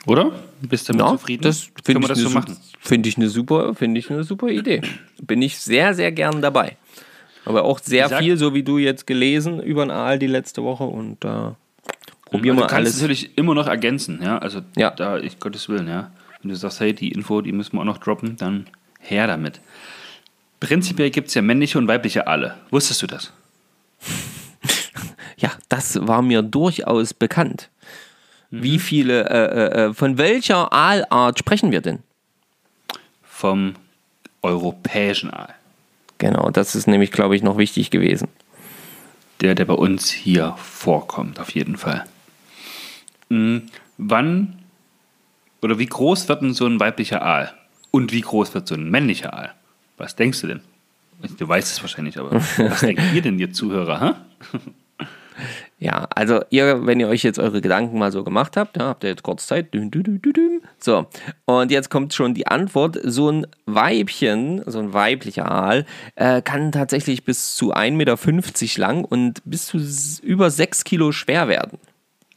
Speaker 2: Oder? Bist du damit ja, zufrieden?
Speaker 1: Das Können wir das so machen? Finde ich, eine super, find ich eine super Idee. Bin ich sehr, sehr gern dabei. Aber auch sehr sag, viel, so wie du jetzt gelesen über den Aal die letzte Woche und da äh, probieren wir
Speaker 2: alles. Du kannst natürlich immer noch ergänzen, ja. Also ja. da, ich Gottes Willen, ja. Wenn du sagst, hey, die Info, die müssen wir auch noch droppen, dann her damit. Prinzipiell gibt es ja männliche und weibliche Aale. Wusstest du das?
Speaker 1: Ja, das war mir durchaus bekannt. Wie mhm. viele, äh, äh, äh, von welcher Aalart sprechen wir denn?
Speaker 2: Vom europäischen Aal.
Speaker 1: Genau, das ist nämlich, glaube ich, noch wichtig gewesen.
Speaker 2: Der, der bei uns hier vorkommt, auf jeden Fall. Mhm. Wann oder wie groß wird denn so ein weiblicher Aal? Und wie groß wird so ein männlicher Aal? Was denkst du denn? Du weißt es wahrscheinlich, aber was denkt ihr denn, ihr Zuhörer? Hä?
Speaker 1: Ja, also ihr, wenn ihr euch jetzt eure Gedanken mal so gemacht habt, ja, habt ihr jetzt kurz Zeit. So, und jetzt kommt schon die Antwort. So ein Weibchen, so ein weiblicher Aal, äh, kann tatsächlich bis zu 1,50 Meter lang und bis zu über 6 Kilo schwer werden.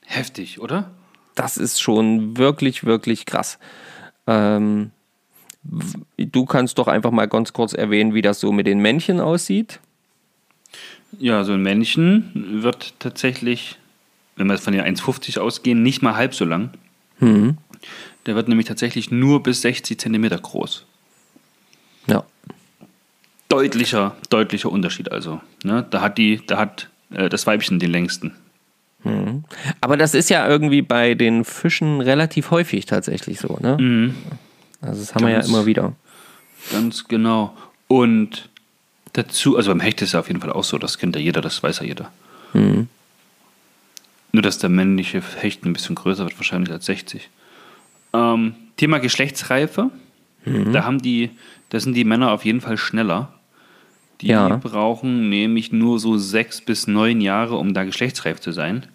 Speaker 2: Heftig, oder?
Speaker 1: Das ist schon wirklich, wirklich krass. Ähm, du kannst doch einfach mal ganz kurz erwähnen, wie das so mit den Männchen aussieht.
Speaker 2: Ja, so ein Männchen wird tatsächlich, wenn wir von den 1,50 ausgehen, nicht mal halb so lang. Mhm. Der wird nämlich tatsächlich nur bis 60 Zentimeter groß.
Speaker 1: Ja.
Speaker 2: Deutlicher, deutlicher Unterschied also. Ne? Da hat, die, da hat äh, das Weibchen den längsten.
Speaker 1: Mhm. Aber das ist ja irgendwie bei den Fischen relativ häufig tatsächlich so, ne? Mhm. Also das haben ganz, wir ja immer wieder.
Speaker 2: Ganz genau. Und dazu, also beim Hecht ist ja auf jeden Fall auch so, das kennt ja jeder, das weiß ja jeder. Mhm. Nur, dass der männliche Hecht ein bisschen größer wird, wahrscheinlich als 60. Ähm, Thema Geschlechtsreife. Mhm. Da haben die, da sind die Männer auf jeden Fall schneller. Die ja. brauchen nämlich nur so sechs bis neun Jahre, um da geschlechtsreif zu sein.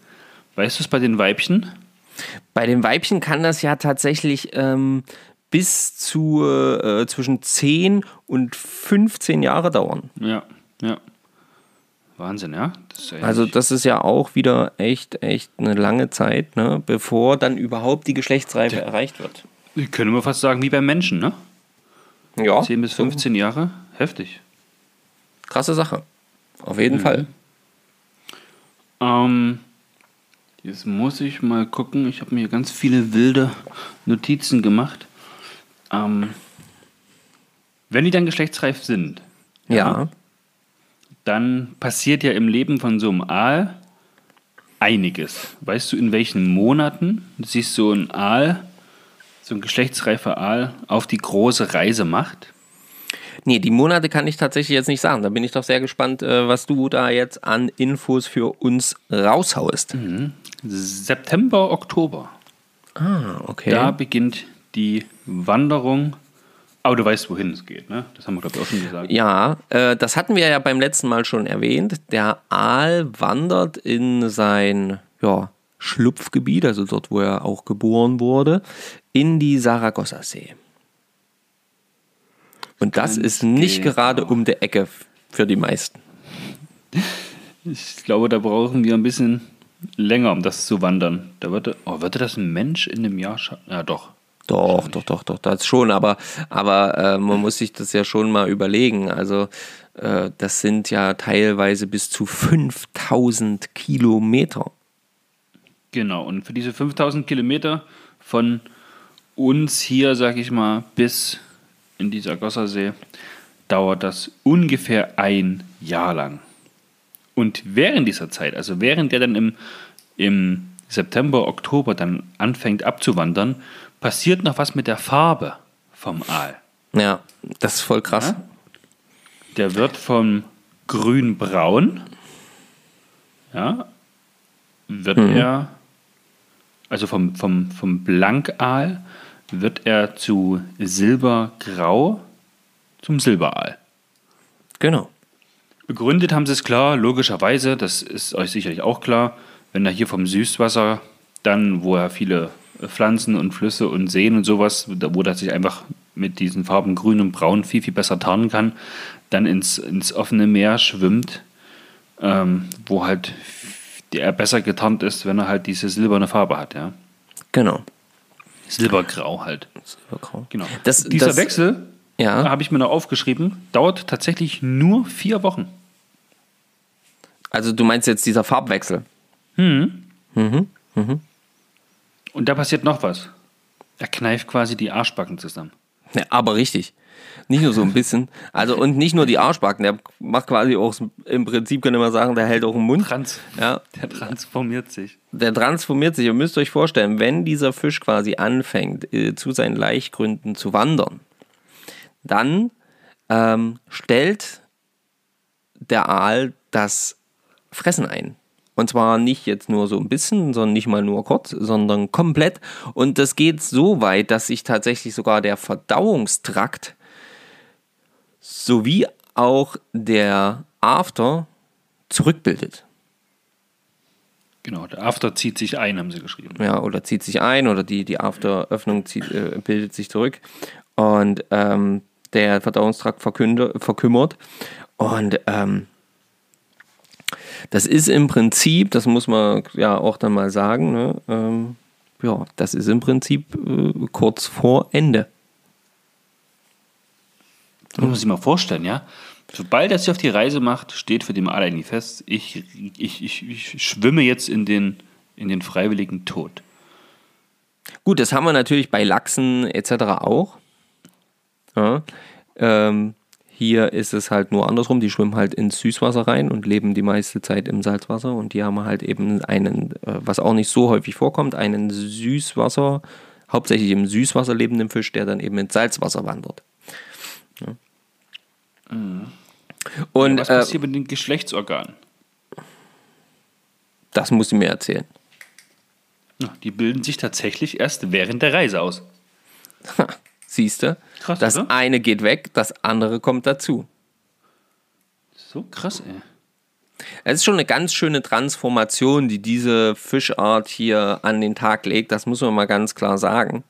Speaker 2: Weißt du es bei den Weibchen?
Speaker 1: Bei den Weibchen kann das ja tatsächlich ähm, bis zu äh, zwischen 10 und 15 Jahre dauern.
Speaker 2: Ja, ja. Wahnsinn, ja?
Speaker 1: Das also das ist ja auch wieder echt, echt eine lange Zeit, ne? bevor dann überhaupt die Geschlechtsreife ja. erreicht wird.
Speaker 2: Können wir fast sagen, wie beim Menschen, ne?
Speaker 1: Ja.
Speaker 2: 10 bis 15 so. Jahre, heftig.
Speaker 1: Krasse Sache. Auf jeden mhm. Fall.
Speaker 2: Ähm, jetzt muss ich mal gucken. Ich habe mir ganz viele wilde Notizen gemacht. Ähm, wenn die dann geschlechtsreif sind,
Speaker 1: ja. ja,
Speaker 2: dann passiert ja im Leben von so einem Aal einiges. Weißt du, in welchen Monaten sich so ein Aal, so ein geschlechtsreifer Aal, auf die große Reise macht?
Speaker 1: Nee, die Monate kann ich tatsächlich jetzt nicht sagen. Da bin ich doch sehr gespannt, äh, was du da jetzt an Infos für uns raushaust.
Speaker 2: Mhm. September, Oktober.
Speaker 1: Ah, okay.
Speaker 2: Da beginnt die Wanderung. Aber du weißt, wohin es geht, ne? Das haben wir, glaube ich, auch schon gesagt.
Speaker 1: Ja, äh, das hatten wir ja beim letzten Mal schon erwähnt. Der Aal wandert in sein ja, Schlupfgebiet, also dort, wo er auch geboren wurde, in die Saragossa-See. Und das Ganz ist nicht genau. gerade um die Ecke für die meisten.
Speaker 2: Ich glaube, da brauchen wir ein bisschen länger, um das zu wandern. Da würde, oh, würde das ein Mensch in einem Jahr schaffen? Ja, doch.
Speaker 1: Doch, doch, doch, doch, das schon, aber, aber äh, man muss sich das ja schon mal überlegen. Also, äh, das sind ja teilweise bis zu 5000 Kilometer.
Speaker 2: Genau, und für diese 5000 Kilometer von uns hier, sag ich mal, bis in dieser Gossersee dauert das ungefähr ein Jahr lang. Und während dieser Zeit, also während der dann im, im September, Oktober dann anfängt abzuwandern, passiert noch was mit der Farbe vom Aal.
Speaker 1: Ja, das ist voll krass. Ja?
Speaker 2: Der wird vom grün-braun, ja, wird mhm. er, also vom, vom, vom Blankaal wird er zu Silbergrau zum Silberaal.
Speaker 1: Genau.
Speaker 2: Begründet haben sie es klar, logischerweise, das ist euch sicherlich auch klar, wenn er hier vom Süßwasser, dann, wo er viele Pflanzen und Flüsse und Seen und sowas, wo er sich einfach mit diesen Farben grün und braun viel, viel besser tarnen kann, dann ins, ins offene Meer schwimmt, ähm, wo halt er besser getarnt ist, wenn er halt diese silberne Farbe hat, ja.
Speaker 1: Genau.
Speaker 2: Silbergrau halt.
Speaker 1: Silbergrau.
Speaker 2: Genau. Das, Dieser das, Wechsel, ja. habe ich mir noch aufgeschrieben, dauert tatsächlich nur vier Wochen.
Speaker 1: Also du meinst jetzt dieser Farbwechsel?
Speaker 2: Hm. Mhm. Mhm. Und da passiert noch was. Er kneift quasi die Arschbacken zusammen.
Speaker 1: Ja, aber richtig. Nicht nur so ein bisschen. Also und nicht nur die Arschbacken, der macht quasi auch im Prinzip, könnte man sagen, der hält auch den Mund.
Speaker 2: Trans ja. Der transformiert sich.
Speaker 1: Der transformiert sich. Ihr müsst euch vorstellen, wenn dieser Fisch quasi anfängt, äh, zu seinen Laichgründen zu wandern, dann ähm, stellt der Aal das Fressen ein. Und zwar nicht jetzt nur so ein bisschen, sondern nicht mal nur kurz, sondern komplett. Und das geht so weit, dass sich tatsächlich sogar der Verdauungstrakt sowie auch der After zurückbildet.
Speaker 2: Genau, der After zieht sich ein, haben sie geschrieben.
Speaker 1: Ja, oder zieht sich ein oder die, die After-Öffnung äh, bildet sich zurück. Und ähm, der Verdauungstrakt verkümmert. Und ähm, das ist im Prinzip, das muss man ja auch dann mal sagen, ne, ähm, ja, das ist im Prinzip äh, kurz vor Ende.
Speaker 2: Das muss man sich mal vorstellen, ja. Sobald er sich auf die Reise macht, steht für den Alaini fest, ich, ich, ich, ich schwimme jetzt in den, in den freiwilligen Tod.
Speaker 1: Gut, das haben wir natürlich bei Lachsen etc. auch. Ja, ähm, hier ist es halt nur andersrum, die schwimmen halt ins Süßwasser rein und leben die meiste Zeit im Salzwasser und die haben halt eben einen, äh, was auch nicht so häufig vorkommt, einen Süßwasser, hauptsächlich im Süßwasser lebenden Fisch, der dann eben ins Salzwasser wandert.
Speaker 2: Ja. Mhm. Und, ja, was passiert äh, mit den Geschlechtsorganen?
Speaker 1: Das muss ich mir erzählen.
Speaker 2: Die bilden sich tatsächlich erst während der Reise aus.
Speaker 1: Siehst du? Krass, das oder? eine geht weg, das andere kommt dazu.
Speaker 2: So krass, ey.
Speaker 1: Es ist schon eine ganz schöne Transformation, die diese Fischart hier an den Tag legt. Das muss man mal ganz klar sagen.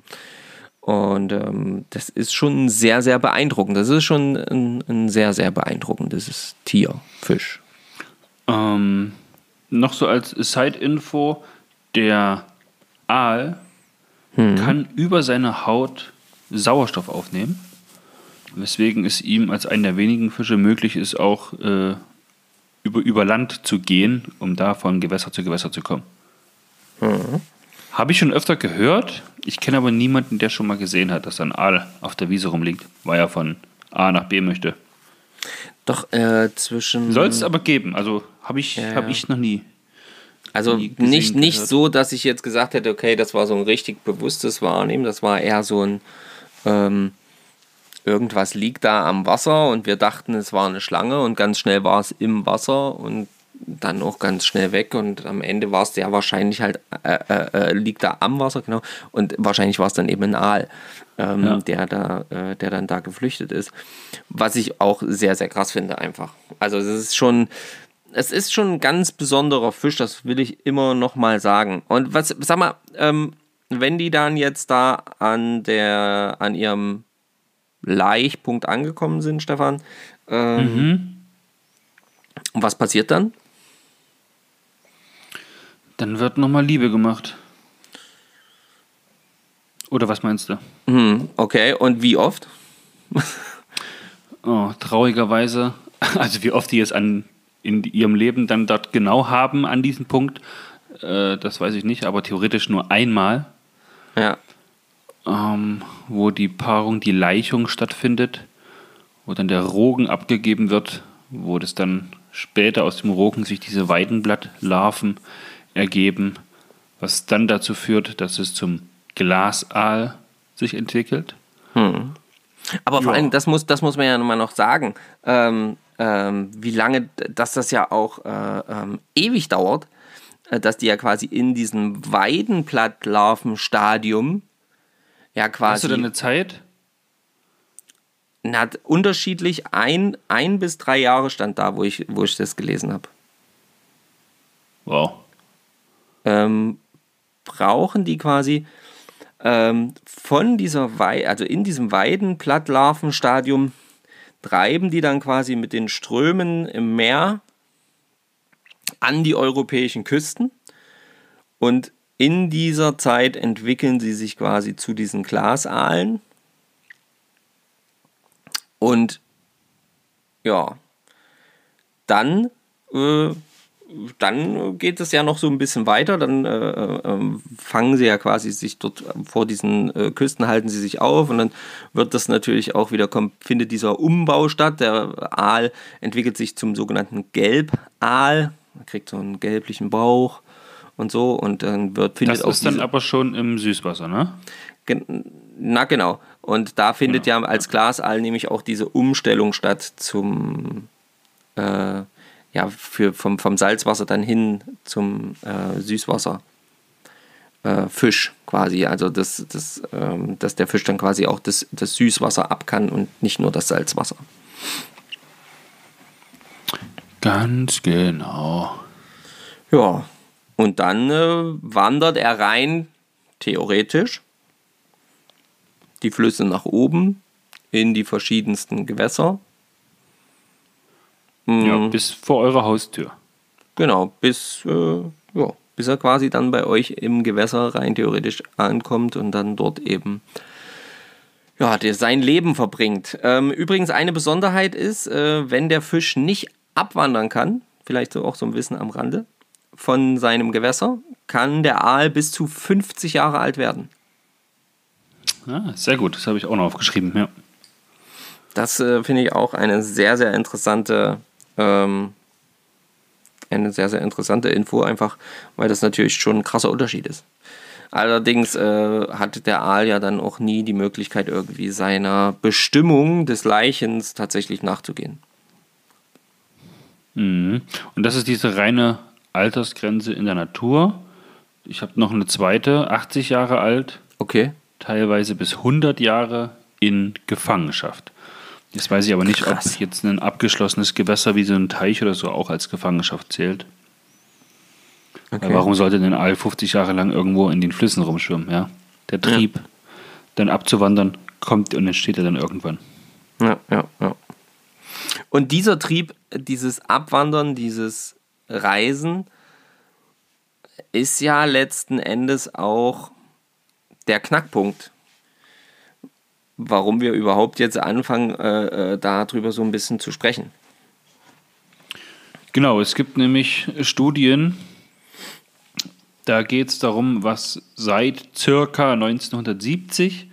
Speaker 1: Und ähm, das ist schon sehr, sehr beeindruckend. Das ist schon ein, ein sehr, sehr beeindruckendes Tier, Fisch.
Speaker 2: Ähm, noch so als Side-Info: Der Aal hm. kann über seine Haut Sauerstoff aufnehmen, weswegen es ihm als einer der wenigen Fische möglich ist, auch äh, über, über Land zu gehen, um da von Gewässer zu Gewässer zu kommen. Mhm. Habe ich schon öfter gehört. Ich kenne aber niemanden, der schon mal gesehen hat, dass ein Aal auf der Wiese rumliegt, weil er von A nach B möchte.
Speaker 1: Doch, äh, zwischen.
Speaker 2: Soll es aber geben. Also habe ich, ja, hab ich noch nie.
Speaker 1: Also nie nicht, nicht so, dass ich jetzt gesagt hätte, okay, das war so ein richtig bewusstes Wahrnehmen. Das war eher so ein ähm, irgendwas liegt da am Wasser und wir dachten, es war eine Schlange und ganz schnell war es im Wasser und dann auch ganz schnell weg und am Ende war es ja wahrscheinlich halt, äh, äh, äh, liegt da am Wasser, genau, und wahrscheinlich war es dann eben ein Aal, ähm, ja. der, da, äh, der dann da geflüchtet ist. Was ich auch sehr, sehr krass finde einfach. Also es ist schon, es ist schon ein ganz besonderer Fisch, das will ich immer noch mal sagen. Und was, sag mal, ähm, wenn die dann jetzt da an der, an ihrem Laichpunkt angekommen sind, Stefan, ähm, mhm. was passiert dann?
Speaker 2: Dann wird nochmal Liebe gemacht. Oder was meinst du?
Speaker 1: Hm, okay, und wie oft?
Speaker 2: oh, traurigerweise, also wie oft die es an, in ihrem Leben dann dort genau haben an diesem Punkt, äh, das weiß ich nicht, aber theoretisch nur einmal.
Speaker 1: Ja.
Speaker 2: Ähm, wo die Paarung, die Leichung stattfindet, wo dann der Rogen abgegeben wird, wo das dann später aus dem Rogen sich diese Weidenblattlarven ergeben, was dann dazu führt, dass es zum Glasaal sich entwickelt.
Speaker 1: Hm. Aber ja. vor allem, das muss, das muss man ja mal noch sagen, ähm, ähm, wie lange, dass das ja auch äh, ähm, ewig dauert, äh, dass die ja quasi in diesem Weidenblattlarvenstadium ja quasi.
Speaker 2: Hast du da eine Zeit?
Speaker 1: Na, unterschiedlich ein, ein bis drei Jahre stand da, wo ich, wo ich das gelesen habe.
Speaker 2: Wow
Speaker 1: ähm, brauchen die quasi ähm, von dieser Wei also in diesem Weidenblattlarvenstadium treiben die dann quasi mit den Strömen im Meer an die europäischen Küsten und in dieser Zeit entwickeln sie sich quasi zu diesen Glasaalen und ja, dann äh, dann geht es ja noch so ein bisschen weiter. Dann äh, äh, fangen sie ja quasi sich dort vor diesen äh, Küsten, halten sie sich auf und dann wird das natürlich auch wieder, kommt, findet dieser Umbau statt. Der Aal entwickelt sich zum sogenannten Gelbaal. Man kriegt so einen gelblichen Bauch und so und dann wird
Speaker 2: findet Das ist dann aber schon im Süßwasser, ne?
Speaker 1: Na genau. Und da findet genau. ja als Glasaal nämlich auch diese Umstellung statt zum äh, ja, für, vom, vom Salzwasser dann hin zum äh, Süßwasser. Äh, Fisch quasi, also dass, dass, ähm, dass der Fisch dann quasi auch das, das Süßwasser ab kann und nicht nur das Salzwasser.
Speaker 2: Ganz genau.
Speaker 1: Ja, und dann äh, wandert er rein, theoretisch, die Flüsse nach oben in die verschiedensten Gewässer
Speaker 2: ja, mhm. bis vor eurer Haustür.
Speaker 1: Genau, bis, äh, ja, bis er quasi dann bei euch im Gewässer rein theoretisch ankommt und dann dort eben ja, der sein Leben verbringt. Ähm, übrigens eine Besonderheit ist, äh, wenn der Fisch nicht abwandern kann, vielleicht so auch so ein Wissen am Rande, von seinem Gewässer, kann der Aal bis zu 50 Jahre alt werden.
Speaker 2: Ah, sehr gut, das habe ich auch noch aufgeschrieben, ja.
Speaker 1: Das äh, finde ich auch eine sehr, sehr interessante ähm, eine sehr, sehr interessante Info, einfach weil das natürlich schon ein krasser Unterschied ist. Allerdings äh, hatte der Aal ja dann auch nie die Möglichkeit, irgendwie seiner Bestimmung des Leichens tatsächlich nachzugehen.
Speaker 2: Mhm. Und das ist diese reine Altersgrenze in der Natur. Ich habe noch eine zweite, 80 Jahre alt.
Speaker 1: Okay.
Speaker 2: Teilweise bis 100 Jahre in Gefangenschaft. Jetzt weiß ich aber nicht, Krass. ob jetzt ein abgeschlossenes Gewässer wie so ein Teich oder so auch als Gefangenschaft zählt. Okay. warum sollte denn Aal 50 Jahre lang irgendwo in den Flüssen rumschwimmen? Ja? Der Trieb, ja. dann abzuwandern, kommt und entsteht er dann irgendwann.
Speaker 1: Ja, ja, ja. Und dieser Trieb, dieses Abwandern, dieses Reisen, ist ja letzten Endes auch der Knackpunkt warum wir überhaupt jetzt anfangen, äh, äh, darüber so ein bisschen zu sprechen.
Speaker 2: Genau, es gibt nämlich Studien, da geht es darum, was seit circa 1970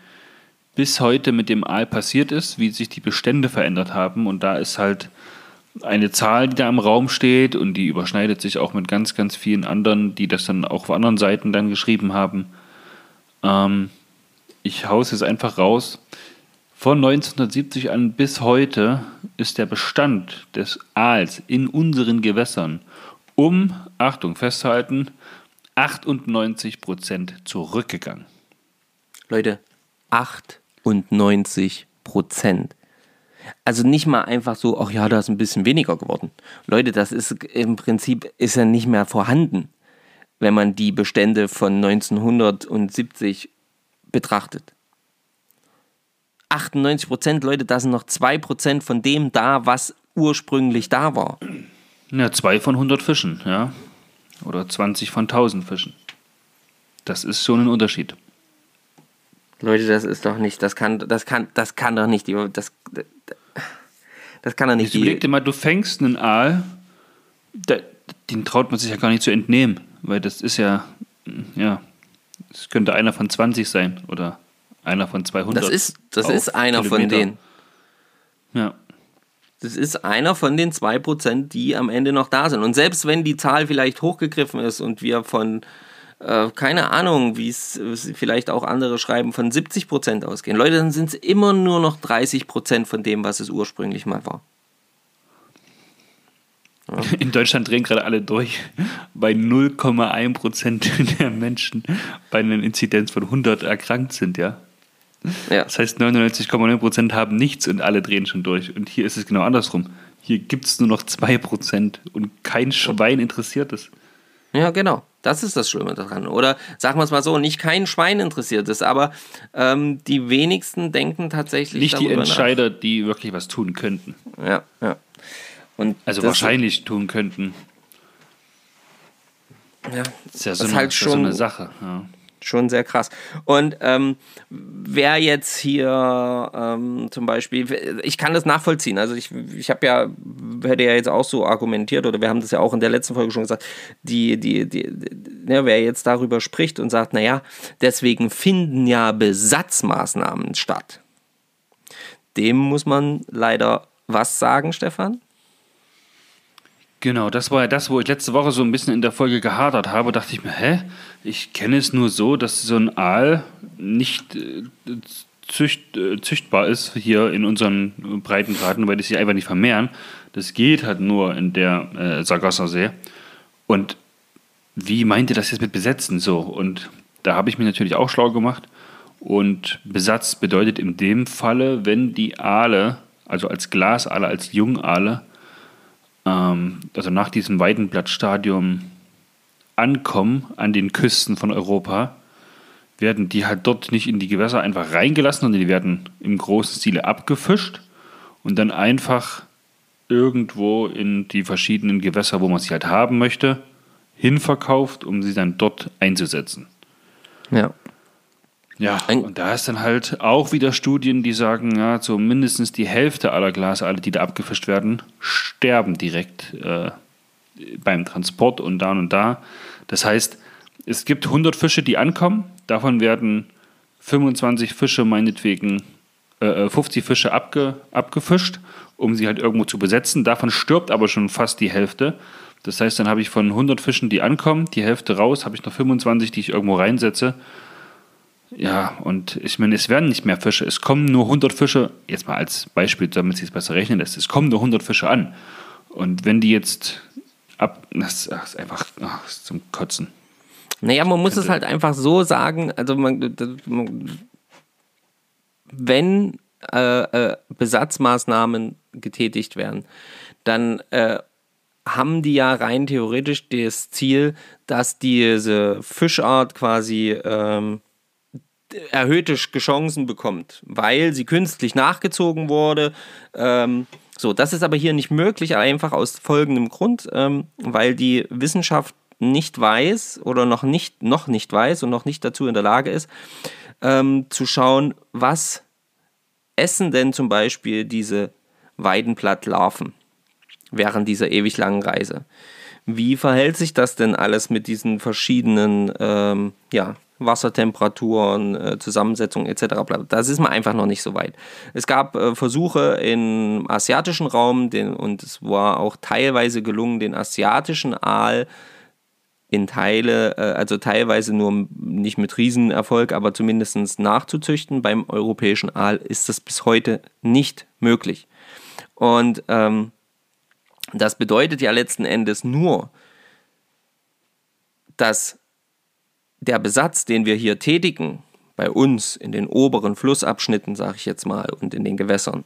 Speaker 2: bis heute mit dem Aal passiert ist, wie sich die Bestände verändert haben. Und da ist halt eine Zahl, die da im Raum steht und die überschneidet sich auch mit ganz, ganz vielen anderen, die das dann auch auf anderen Seiten dann geschrieben haben. Ähm, ich haue es jetzt einfach raus. Von 1970 an bis heute ist der Bestand des Aals in unseren Gewässern um, Achtung, festhalten, 98 Prozent zurückgegangen.
Speaker 1: Leute, 98 Prozent. Also nicht mal einfach so, ach ja, da ist ein bisschen weniger geworden. Leute, das ist im Prinzip ist ja nicht mehr vorhanden, wenn man die Bestände von 1970 betrachtet. 98 Prozent, Leute, da sind noch 2 Prozent von dem da, was ursprünglich da war.
Speaker 2: Ja, zwei von 100 Fischen, ja. Oder 20 von 1000 Fischen. Das ist schon ein Unterschied.
Speaker 1: Leute, das ist doch nicht, das kann, das kann, das kann doch nicht, das, das kann doch nicht.
Speaker 2: Jetzt überleg dir mal, du fängst einen Aal, den traut man sich ja gar nicht zu entnehmen, weil das ist ja, ja, es könnte einer von 20 sein oder einer von 200.
Speaker 1: Das ist, das ist einer Kilometer. von denen.
Speaker 2: Ja.
Speaker 1: Das ist einer von den 2%, die am Ende noch da sind. Und selbst wenn die Zahl vielleicht hochgegriffen ist und wir von, äh, keine Ahnung, wie es vielleicht auch andere schreiben, von 70% ausgehen, Leute, dann sind es immer nur noch 30% von dem, was es ursprünglich mal war.
Speaker 2: Ja. In Deutschland drehen gerade alle durch, weil 0,1% der Menschen bei einer Inzidenz von 100 erkrankt sind, ja. Ja. Das heißt, 99,9% haben nichts und alle drehen schon durch. Und hier ist es genau andersrum. Hier gibt es nur noch 2% und kein Schwein interessiert es.
Speaker 1: Ja, genau. Das ist das Schlimme daran. Oder sagen wir es mal so, nicht kein Schwein interessiert es, aber ähm, die wenigsten denken tatsächlich.
Speaker 2: Nicht die Entscheider, nach. die wirklich was tun könnten.
Speaker 1: Ja, ja.
Speaker 2: Und also wahrscheinlich tun könnten.
Speaker 1: Ja,
Speaker 2: das ist ja so, eine, halt schon, so eine Sache. Ja
Speaker 1: schon sehr krass. Und ähm, wer jetzt hier ähm, zum Beispiel, ich kann das nachvollziehen. Also ich, ich habe ja, hätte ja jetzt auch so argumentiert, oder wir haben das ja auch in der letzten Folge schon gesagt, die, die, die, die ja, wer jetzt darüber spricht und sagt, naja, deswegen finden ja Besatzmaßnahmen statt. Dem muss man leider was sagen, Stefan?
Speaker 2: Genau, das war ja das, wo ich letzte Woche so ein bisschen in der Folge gehadert habe. Dachte ich mir, hä? Ich kenne es nur so, dass so ein Aal nicht äh, zücht, äh, züchtbar ist hier in unseren Breitengraden, weil die sich einfach nicht vermehren. Das geht halt nur in der äh, Sargassosee. Und wie meint ihr das jetzt mit Besetzen so? Und da habe ich mich natürlich auch schlau gemacht. Und Besatz bedeutet in dem Falle, wenn die Aale, also als Glasaale, als Jungaale, ähm, also nach diesem Weidenblattstadium ankommen an den Küsten von Europa, werden die halt dort nicht in die Gewässer einfach reingelassen, sondern die werden im großen Stile abgefischt und dann einfach irgendwo in die verschiedenen Gewässer, wo man sie halt haben möchte, hinverkauft, um sie dann dort einzusetzen.
Speaker 1: Ja.
Speaker 2: Ja, und da ist dann halt auch wieder Studien, die sagen, ja, so mindestens die Hälfte aller Glasaale, die da abgefischt werden, sterben direkt äh, beim Transport und da und da. Das heißt, es gibt 100 Fische, die ankommen, davon werden 25 Fische meinetwegen, äh, 50 äh, Fische abge, abgefischt, um sie halt irgendwo zu besetzen. Davon stirbt aber schon fast die Hälfte. Das heißt, dann habe ich von 100 Fischen, die ankommen, die Hälfte raus, habe ich noch 25, die ich irgendwo reinsetze ja, und ich meine, es werden nicht mehr Fische. Es kommen nur 100 Fische, jetzt mal als Beispiel, damit Sie es besser rechnen lässt, es kommen nur 100 Fische an. Und wenn die jetzt ab, das ist einfach ach, ist zum Kotzen.
Speaker 1: Naja, man muss es halt einfach so sagen, also man, wenn äh, äh, Besatzmaßnahmen getätigt werden, dann äh, haben die ja rein theoretisch das Ziel, dass diese Fischart quasi ähm, erhöhte Chancen bekommt, weil sie künstlich nachgezogen wurde. Ähm, so, das ist aber hier nicht möglich, einfach aus folgendem Grund, ähm, weil die Wissenschaft nicht weiß oder noch nicht, noch nicht weiß und noch nicht dazu in der Lage ist, ähm, zu schauen, was essen denn zum Beispiel diese Weidenblattlarven während dieser ewig langen Reise. Wie verhält sich das denn alles mit diesen verschiedenen ähm, ja, Wassertemperaturen, äh, Zusammensetzung etc. Das ist man einfach noch nicht so weit. Es gab äh, Versuche im asiatischen Raum den, und es war auch teilweise gelungen, den asiatischen Aal in Teile, äh, also teilweise nur nicht mit Riesenerfolg, aber zumindest nachzuzüchten. Beim europäischen Aal ist das bis heute nicht möglich. Und ähm, das bedeutet ja letzten Endes nur, dass der Besatz, den wir hier tätigen, bei uns in den oberen Flussabschnitten, sage ich jetzt mal, und in den Gewässern,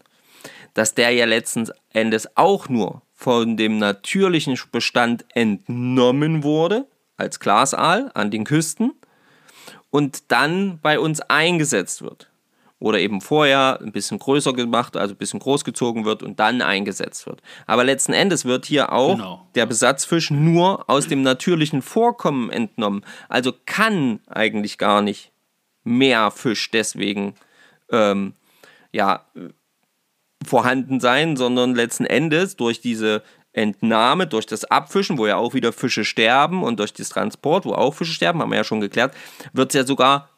Speaker 1: dass der ja letzten Endes auch nur von dem natürlichen Bestand entnommen wurde, als Glasaal an den Küsten, und dann bei uns eingesetzt wird. Oder eben vorher ein bisschen größer gemacht, also ein bisschen großgezogen wird und dann eingesetzt wird. Aber letzten Endes wird hier auch genau. der Besatzfisch nur aus dem natürlichen Vorkommen entnommen. Also kann eigentlich gar nicht mehr Fisch deswegen ähm, ja, vorhanden sein, sondern letzten Endes durch diese Entnahme, durch das Abfischen, wo ja auch wieder Fische sterben und durch das Transport, wo auch Fische sterben, haben wir ja schon geklärt, wird es ja sogar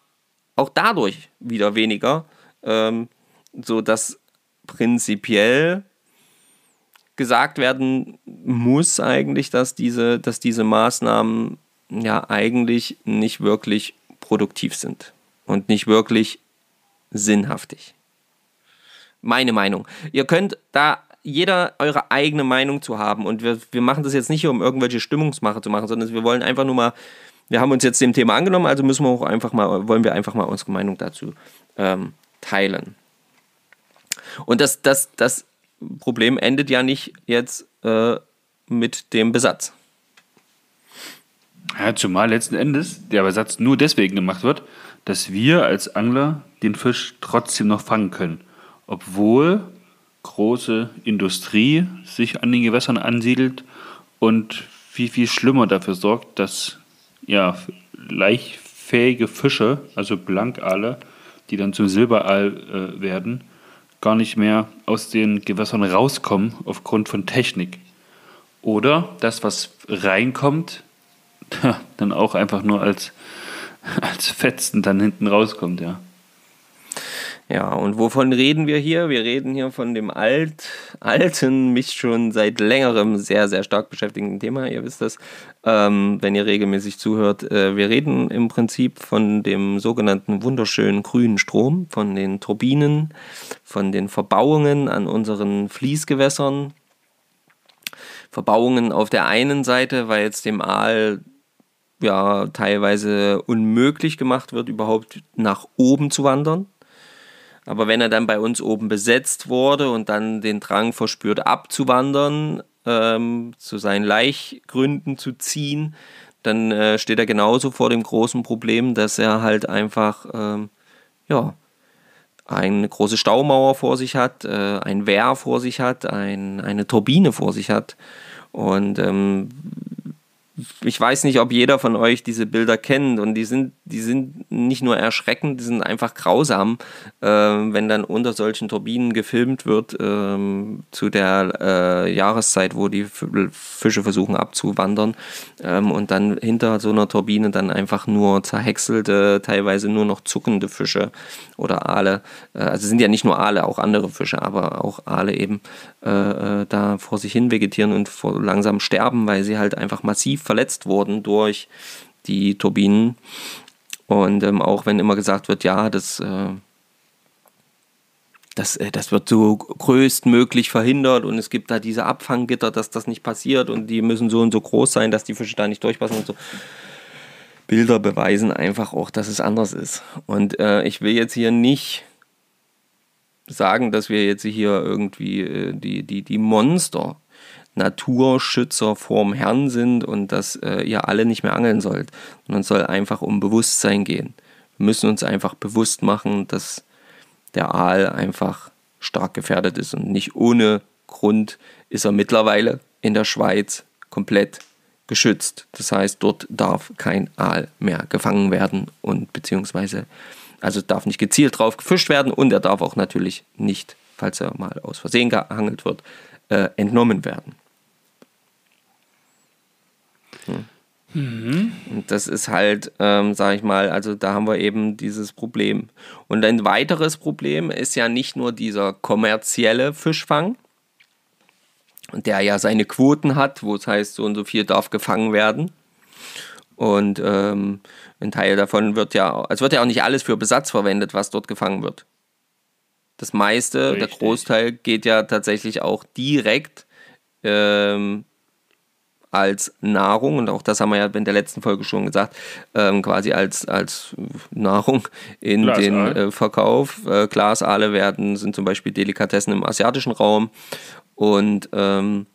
Speaker 1: auch dadurch wieder weniger, ähm, sodass prinzipiell gesagt werden muss eigentlich, dass diese, dass diese Maßnahmen ja eigentlich nicht wirklich produktiv sind und nicht wirklich sinnhaftig. Meine Meinung. Ihr könnt da jeder eure eigene Meinung zu haben und wir, wir machen das jetzt nicht, um irgendwelche Stimmungsmache zu machen, sondern wir wollen einfach nur mal, wir haben uns jetzt dem Thema angenommen, also müssen wir auch einfach mal, wollen wir einfach mal unsere Meinung dazu ähm, teilen. Und das, das, das Problem endet ja nicht jetzt äh, mit dem Besatz.
Speaker 2: Ja, zumal letzten Endes der Besatz nur deswegen gemacht wird, dass wir als Angler den Fisch trotzdem noch fangen können. Obwohl große Industrie sich an den Gewässern ansiedelt und viel, viel schlimmer dafür sorgt, dass ja, leichtfähige Fische, also Blankale, die dann zum Silberaal äh, werden, gar nicht mehr aus den Gewässern rauskommen aufgrund von Technik. Oder das, was reinkommt, dann auch einfach nur als als Fetzen dann hinten rauskommt, ja.
Speaker 1: Ja, und wovon reden wir hier? Wir reden hier von dem alt, alten, mich schon seit längerem sehr, sehr stark beschäftigenden Thema. Ihr wisst das, ähm, wenn ihr regelmäßig zuhört. Äh, wir reden im Prinzip von dem sogenannten wunderschönen grünen Strom, von den Turbinen, von den Verbauungen an unseren Fließgewässern. Verbauungen auf der einen Seite, weil jetzt dem Aal ja teilweise unmöglich gemacht wird, überhaupt nach oben zu wandern. Aber wenn er dann bei uns oben besetzt wurde und dann den Drang verspürt, abzuwandern, ähm, zu seinen Laichgründen zu ziehen, dann äh, steht er genauso vor dem großen Problem, dass er halt einfach ähm, ja, eine große Staumauer vor sich hat, äh, ein Wehr vor sich hat, ein, eine Turbine vor sich hat. Und ähm, ich weiß nicht, ob jeder von euch diese Bilder kennt und die sind, die sind nicht nur erschreckend, die sind einfach grausam, äh, wenn dann unter solchen Turbinen gefilmt wird äh, zu der äh, Jahreszeit, wo die Fische versuchen abzuwandern ähm, und dann hinter so einer Turbine dann einfach nur zerhäckselte, teilweise nur noch zuckende Fische oder Aale, äh, also sind ja nicht nur Aale, auch andere Fische, aber auch Aale eben äh, äh, da vor sich hin vegetieren und vor langsam sterben, weil sie halt einfach massiv verletzt wurden durch die Turbinen. Und ähm, auch wenn immer gesagt wird, ja, das, äh, das, äh, das wird so größtmöglich verhindert und es gibt da diese Abfanggitter, dass das nicht passiert und die müssen so und so groß sein, dass die Fische da nicht durchpassen und so. Bilder beweisen einfach auch, dass es anders ist. Und äh, ich will jetzt hier nicht sagen, dass wir jetzt hier irgendwie äh, die, die, die Monster Naturschützer vorm Herrn sind und dass äh, ihr alle nicht mehr angeln sollt, sondern es soll einfach um Bewusstsein gehen. Wir müssen uns einfach bewusst machen, dass der Aal einfach stark gefährdet ist und nicht ohne Grund ist er mittlerweile in der Schweiz komplett geschützt. Das heißt, dort darf kein Aal mehr gefangen werden und beziehungsweise also darf nicht gezielt drauf gefischt werden und er darf auch natürlich nicht, falls er mal aus Versehen gehangelt wird, äh, entnommen werden. Hm. Mhm. Und das ist halt, ähm, sag ich mal, also da haben wir eben dieses Problem. Und ein weiteres Problem ist ja nicht nur dieser kommerzielle Fischfang, der ja seine Quoten hat, wo es heißt, so und so viel darf gefangen werden. Und ähm, ein Teil davon wird ja, es wird ja auch nicht alles für Besatz verwendet, was dort gefangen wird. Das meiste, Richtig. der Großteil geht ja tatsächlich auch direkt ähm, als Nahrung, und auch das haben wir ja in der letzten Folge schon gesagt, ähm, quasi als, als Nahrung in Glasaal. den äh, Verkauf. Äh, Glasaale werden, sind zum Beispiel Delikatessen im asiatischen Raum und ähm,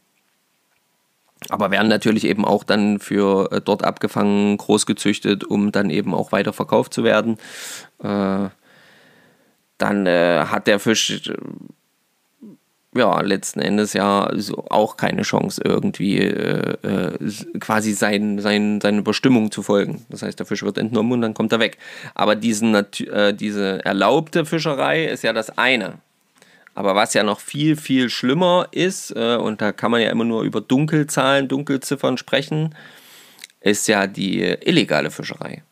Speaker 1: aber werden natürlich eben auch dann für äh, dort abgefangen, großgezüchtet, um dann eben auch weiter verkauft zu werden. Äh, dann äh, hat der Fisch ja letzten Endes ja so auch keine Chance irgendwie äh, äh, quasi sein, sein, seine Bestimmung zu folgen. Das heißt, der Fisch wird entnommen und dann kommt er weg. Aber diesen, äh, diese erlaubte Fischerei ist ja das eine. Aber was ja noch viel, viel schlimmer ist, äh, und da kann man ja immer nur über Dunkelzahlen, Dunkelziffern sprechen, ist ja die illegale Fischerei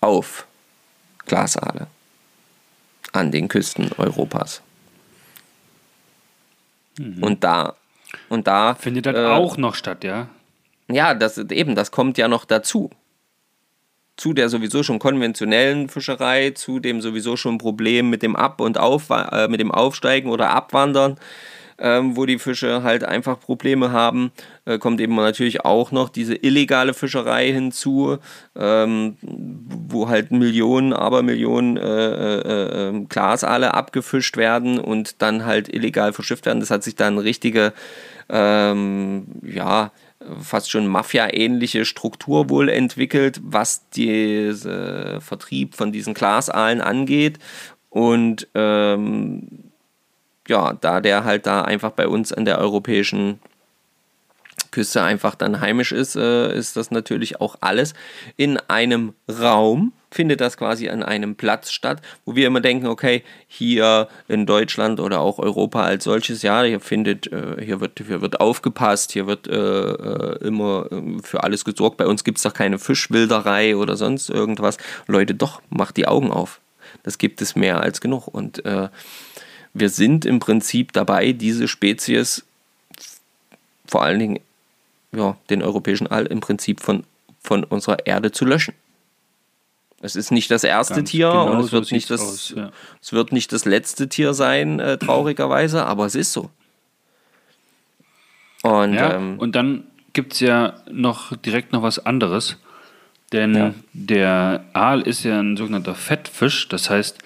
Speaker 1: auf Glasaale an den Küsten Europas. Mhm. Und da, und da.
Speaker 2: Findet das äh, auch noch statt, ja?
Speaker 1: Ja, das eben, das kommt ja noch dazu. Zu der sowieso schon konventionellen Fischerei, zu dem sowieso schon Problem mit dem Ab- und Auf, äh, mit dem Aufsteigen oder Abwandern ähm, wo die Fische halt einfach Probleme haben. Äh, kommt eben natürlich auch noch diese illegale Fischerei hinzu, ähm, wo halt Millionen, aber Millionen äh, äh, ähm, Glasaale abgefischt werden und dann halt illegal verschifft werden. Das hat sich dann richtige, ähm, ja, fast schon Mafia-ähnliche Struktur wohl entwickelt, was den Vertrieb von diesen Glasaalen angeht. Und ähm, ja, da der halt da einfach bei uns an der europäischen Küste einfach dann heimisch ist, äh, ist das natürlich auch alles in einem Raum, findet das quasi an einem Platz statt, wo wir immer denken, okay, hier in Deutschland oder auch Europa als solches, ja, hier findet, äh, hier wird, hier wird aufgepasst, hier wird äh, äh immer ähm, für alles gesorgt. Bei uns gibt es doch keine Fischwilderei oder sonst irgendwas. Leute, doch, macht die Augen auf. Das gibt es mehr als genug. Und äh, wir sind im Prinzip dabei, diese Spezies, vor allen Dingen ja, den europäischen Aal, im Prinzip von, von unserer Erde zu löschen. Es ist nicht das erste Ganz Tier genau und es, so wird nicht das, aus, ja. es wird nicht das letzte Tier sein, äh, traurigerweise, aber es ist so.
Speaker 2: Und, ja, ähm, und dann gibt es ja noch direkt noch was anderes. Denn ja. der Aal ist ja ein sogenannter Fettfisch, das heißt,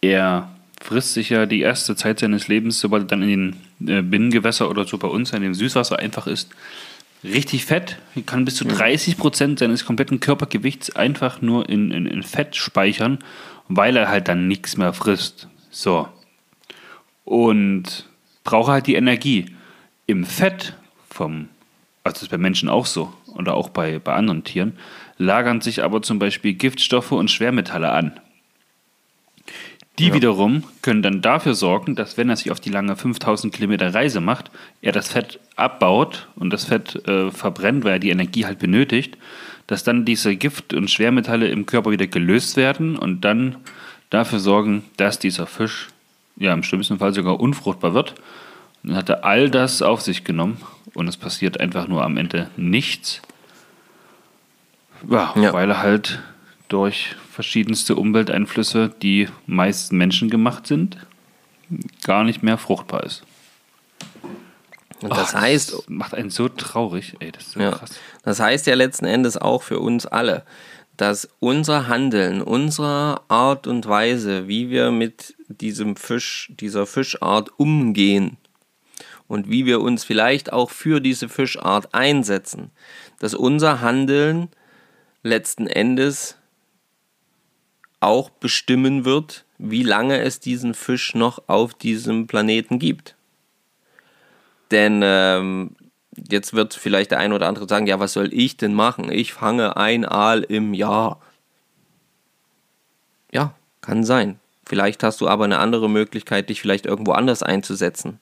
Speaker 2: er frisst sich ja die erste Zeit seines Lebens, sobald er dann in den äh, Binnengewässer oder so bei uns in dem Süßwasser einfach ist, richtig fett. Er kann bis zu 30 Prozent seines kompletten Körpergewichts einfach nur in, in, in Fett speichern, weil er halt dann nichts mehr frisst. So. Und braucht halt die Energie. Im Fett vom, also das ist bei Menschen auch so oder auch bei, bei anderen Tieren, lagern sich aber zum Beispiel Giftstoffe und Schwermetalle an. Die ja. wiederum können dann dafür sorgen, dass wenn er sich auf die lange 5000 Kilometer Reise macht, er das Fett abbaut und das Fett äh, verbrennt, weil er die Energie halt benötigt, dass dann diese Gift- und Schwermetalle im Körper wieder gelöst werden und dann dafür sorgen, dass dieser Fisch ja im schlimmsten Fall sogar unfruchtbar wird. Und dann hat er all das auf sich genommen und es passiert einfach nur am Ende nichts. Ja, ja. weil er halt durch verschiedenste Umwelteinflüsse, die meist menschengemacht sind, gar nicht mehr fruchtbar ist.
Speaker 1: Und das oh, heißt.
Speaker 2: Das macht einen so traurig, ey, das ist so
Speaker 1: ja,
Speaker 2: krass.
Speaker 1: Das heißt ja letzten Endes auch für uns alle, dass unser Handeln, unsere Art und Weise, wie wir mit diesem Fisch, dieser Fischart umgehen und wie wir uns vielleicht auch für diese Fischart einsetzen, dass unser Handeln letzten Endes auch bestimmen wird, wie lange es diesen Fisch noch auf diesem Planeten gibt. Denn ähm, jetzt wird vielleicht der ein oder andere sagen, ja, was soll ich denn machen? Ich fange ein Aal im Jahr. Ja, kann sein. Vielleicht hast du aber eine andere Möglichkeit, dich vielleicht irgendwo anders einzusetzen.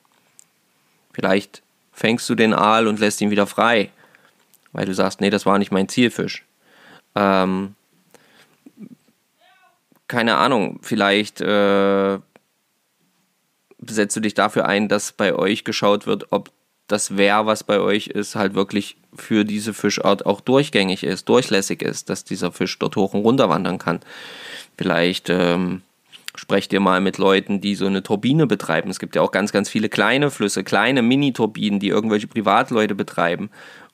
Speaker 1: Vielleicht fängst du den Aal und lässt ihn wieder frei, weil du sagst, nee, das war nicht mein Zielfisch. Ähm, keine Ahnung, vielleicht äh, setzt du dich dafür ein, dass bei euch geschaut wird, ob das Wehr, was bei euch ist, halt wirklich für diese Fischart auch durchgängig ist, durchlässig ist, dass dieser Fisch dort hoch und runter wandern kann. Vielleicht ähm, sprecht ihr mal mit Leuten, die so eine Turbine betreiben. Es gibt ja auch ganz, ganz viele kleine Flüsse, kleine Mini-Turbinen, die irgendwelche Privatleute betreiben.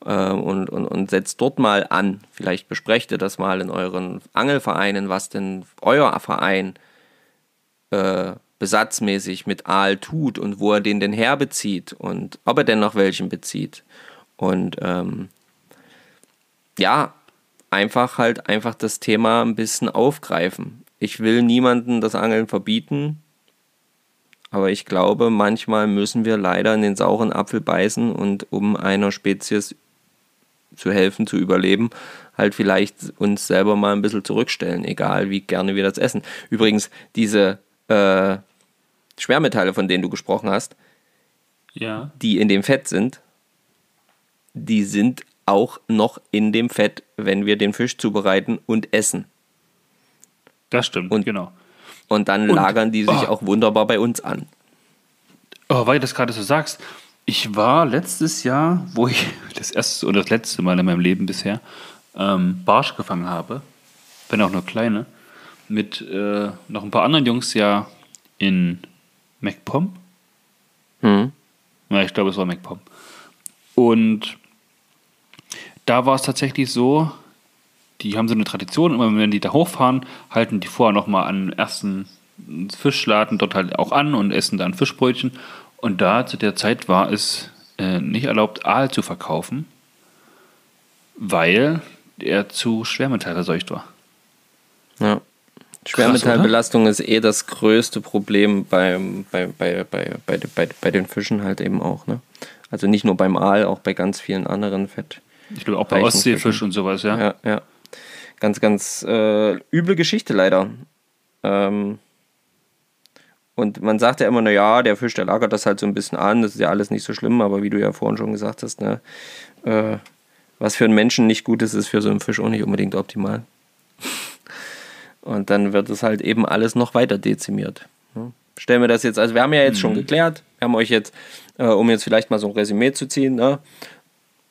Speaker 1: Äh, und, und, und setzt dort mal an. Vielleicht besprecht ihr das mal in euren Angelvereinen, was denn euer Verein äh, besatzmäßig mit Aal tut und wo er den denn herbezieht und ob er denn noch welchen bezieht. Und ähm, ja, einfach halt einfach das Thema ein bisschen aufgreifen. Ich will niemanden das Angeln verbieten, aber ich glaube, manchmal müssen wir leider in den sauren Apfel beißen und um einer Spezies zu helfen, zu überleben, halt vielleicht uns selber mal ein bisschen zurückstellen, egal wie gerne wir das essen. Übrigens, diese äh, Schwermetalle, von denen du gesprochen hast,
Speaker 2: ja.
Speaker 1: die in dem Fett sind, die sind auch noch in dem Fett, wenn wir den Fisch zubereiten und essen.
Speaker 2: Das stimmt,
Speaker 1: und,
Speaker 2: genau.
Speaker 1: Und dann und, lagern die sich oh, auch wunderbar bei uns an.
Speaker 2: Oh, weil du das gerade so sagst, ich war letztes Jahr, wo ich das erste und das letzte Mal in meinem Leben bisher ähm, Barsch gefangen habe, wenn auch nur kleine, mit äh, noch ein paar anderen Jungs ja in MacPom. Hm. Ja, ich glaube, es war MacPom. Und da war es tatsächlich so, die haben so eine Tradition, immer wenn die da hochfahren, halten die vorher nochmal an ersten Fischladen dort halt auch an und essen dann Fischbrötchen. Und da zu der Zeit war es äh, nicht erlaubt, Aal zu verkaufen, weil er zu schwermetallverseucht war.
Speaker 1: Ja. Schwermetallbelastung Krass, ist eh das größte Problem beim, bei, bei, bei, bei, bei, bei den Fischen halt eben auch. Ne? Also nicht nur beim Aal, auch bei ganz vielen anderen Fett.
Speaker 2: Ich glaube auch bei Ostseefisch und sowas, ja.
Speaker 1: Ja, ja. Ganz, ganz äh, üble Geschichte leider. Ähm, und man sagt ja immer, naja, der Fisch, der lagert das halt so ein bisschen an, das ist ja alles nicht so schlimm, aber wie du ja vorhin schon gesagt hast, ne, äh, was für einen Menschen nicht gut ist, ist für so einen Fisch auch nicht unbedingt optimal. Und dann wird es halt eben alles noch weiter dezimiert. Ne? Stellen wir das jetzt, also wir haben ja jetzt mhm. schon geklärt, wir haben euch jetzt, äh, um jetzt vielleicht mal so ein Resümee zu ziehen, ne,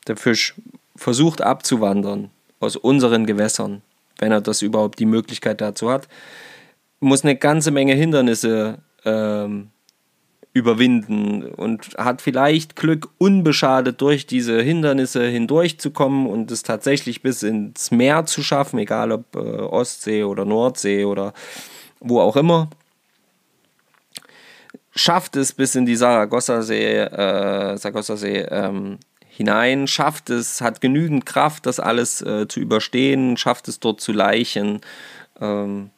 Speaker 1: der Fisch versucht abzuwandern aus unseren Gewässern, wenn er das überhaupt die Möglichkeit dazu hat, muss eine ganze Menge Hindernisse ähm, überwinden und hat vielleicht Glück, unbeschadet durch diese Hindernisse hindurchzukommen und es tatsächlich bis ins Meer zu schaffen, egal ob äh, Ostsee oder Nordsee oder wo auch immer. Schafft es bis in die Saragossa-See, äh, Saragossa-See ähm, hinein, schafft es, hat genügend Kraft, das alles äh, zu überstehen, schafft es dort zu leichen. Ähm,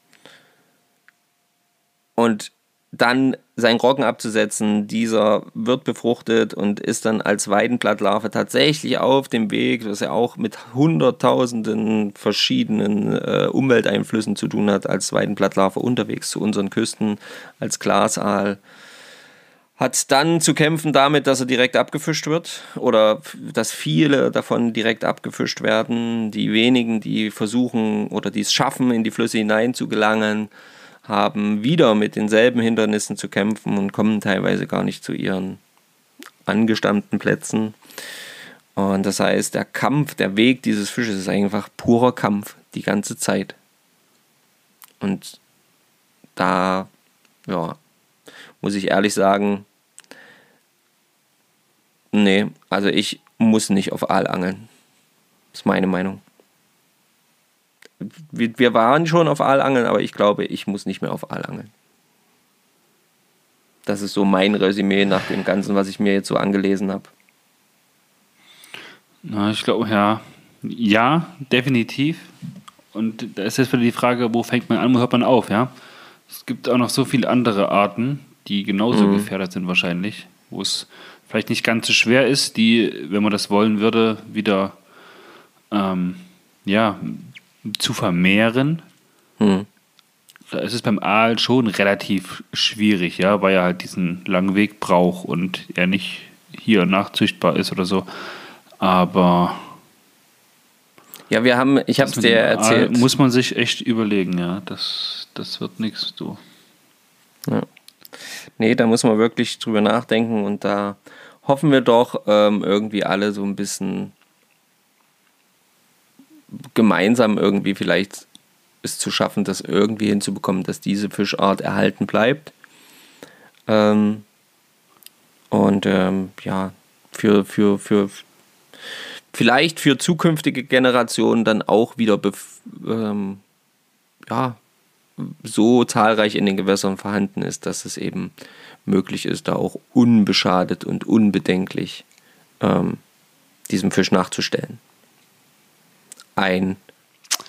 Speaker 1: und dann seinen Roggen abzusetzen. Dieser wird befruchtet und ist dann als Weidenblattlarve tatsächlich auf dem Weg, was ja auch mit hunderttausenden verschiedenen äh, Umwelteinflüssen zu tun hat, als Weidenblattlarve unterwegs zu unseren Küsten, als Glasaal. Hat dann zu kämpfen damit, dass er direkt abgefischt wird oder dass viele davon direkt abgefischt werden. Die wenigen, die versuchen oder die es schaffen, in die Flüsse hinein zu gelangen, haben wieder mit denselben Hindernissen zu kämpfen und kommen teilweise gar nicht zu ihren angestammten Plätzen. Und das heißt, der Kampf, der Weg dieses Fisches ist einfach purer Kampf die ganze Zeit. Und da, ja, muss ich ehrlich sagen, nee, also ich muss nicht auf Aal angeln. Das ist meine Meinung wir, wir waren schon auf Aalangeln, aber ich glaube, ich muss nicht mehr auf Aalangeln. Das ist so mein Resümee nach dem Ganzen, was ich mir jetzt so angelesen habe.
Speaker 2: Na, ich glaube, ja. Ja, definitiv. Und da ist jetzt wieder die Frage, wo fängt man an, wo hört man auf, ja? Es gibt auch noch so viele andere Arten, die genauso mhm. gefährdet sind wahrscheinlich, wo es vielleicht nicht ganz so schwer ist, die, wenn man das wollen würde, wieder ähm, ja, zu vermehren. Hm. Da ist es beim Aal schon relativ schwierig, ja, weil er halt diesen langen Weg braucht und er nicht hier nachzüchtbar ist oder so. Aber
Speaker 1: ja, wir haben, ich habe es dir erzählt.
Speaker 2: Aal muss man sich echt überlegen, ja. Das, das wird nichts, du.
Speaker 1: Ja. Nee, da muss man wirklich drüber nachdenken und da hoffen wir doch ähm, irgendwie alle so ein bisschen gemeinsam irgendwie vielleicht es zu schaffen, das irgendwie hinzubekommen, dass diese Fischart erhalten bleibt. Ähm, und ähm, ja, für, für, für vielleicht für zukünftige Generationen dann auch wieder ähm, ja, so zahlreich in den Gewässern vorhanden ist, dass es eben möglich ist, da auch unbeschadet und unbedenklich ähm, diesem Fisch nachzustellen. Ein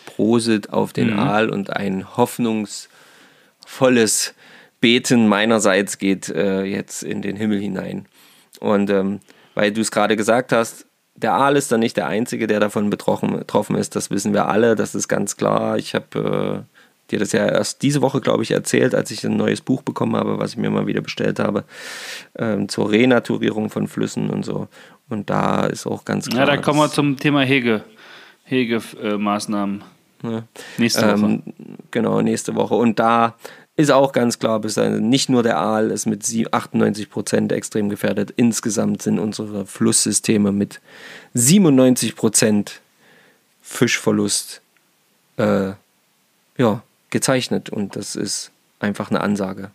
Speaker 1: Prosit auf den mhm. Aal und ein hoffnungsvolles Beten meinerseits geht äh, jetzt in den Himmel hinein. Und ähm, weil du es gerade gesagt hast, der Aal ist dann nicht der Einzige, der davon betroffen, ist. Das wissen wir alle, das ist ganz klar. Ich habe äh, dir das ja erst diese Woche, glaube ich, erzählt, als ich ein neues Buch bekommen habe, was ich mir mal wieder bestellt habe, ähm, zur Renaturierung von Flüssen und so. Und da ist auch ganz klar.
Speaker 2: Ja, da kommen wir zum Thema Hege, Hegemaßnahmen. Ja. Nächste Woche. Ähm,
Speaker 1: genau, nächste Woche. Und da ist auch ganz klar, bis nicht nur der Aal ist mit 98 Prozent extrem gefährdet. Insgesamt sind unsere Flusssysteme mit 97 Prozent Fischverlust äh, ja, gezeichnet. Und das ist einfach eine Ansage,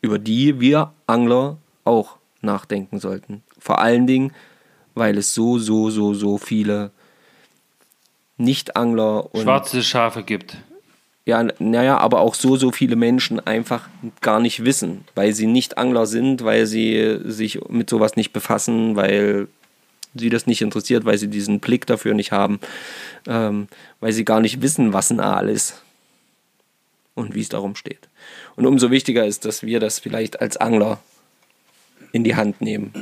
Speaker 1: über die wir Angler auch nachdenken sollten. Vor allen Dingen, weil es so, so, so, so viele Nicht-Angler
Speaker 2: und. Schwarze Schafe gibt
Speaker 1: ja, naja, aber auch so, so viele Menschen einfach gar nicht wissen, weil sie nicht Angler sind, weil sie sich mit sowas nicht befassen, weil sie das nicht interessiert, weil sie diesen Blick dafür nicht haben, ähm, weil sie gar nicht wissen, was ein Aal ist und wie es darum steht. Und umso wichtiger ist, dass wir das vielleicht als Angler in die Hand nehmen.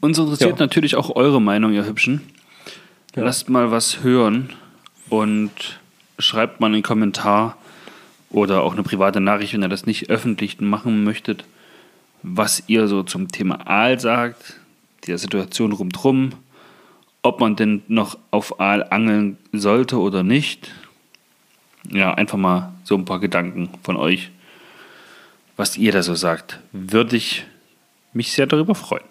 Speaker 2: Uns interessiert ja. natürlich auch eure Meinung, ihr Hübschen. Ja. Lasst mal was hören und schreibt mal einen Kommentar oder auch eine private Nachricht, wenn ihr das nicht öffentlich machen möchtet, was ihr so zum Thema Aal sagt, der Situation rundherum, ob man denn noch auf Aal angeln sollte oder nicht. Ja, einfach mal so ein paar Gedanken von euch, was ihr da so sagt. Würde ich mich sehr darüber freuen.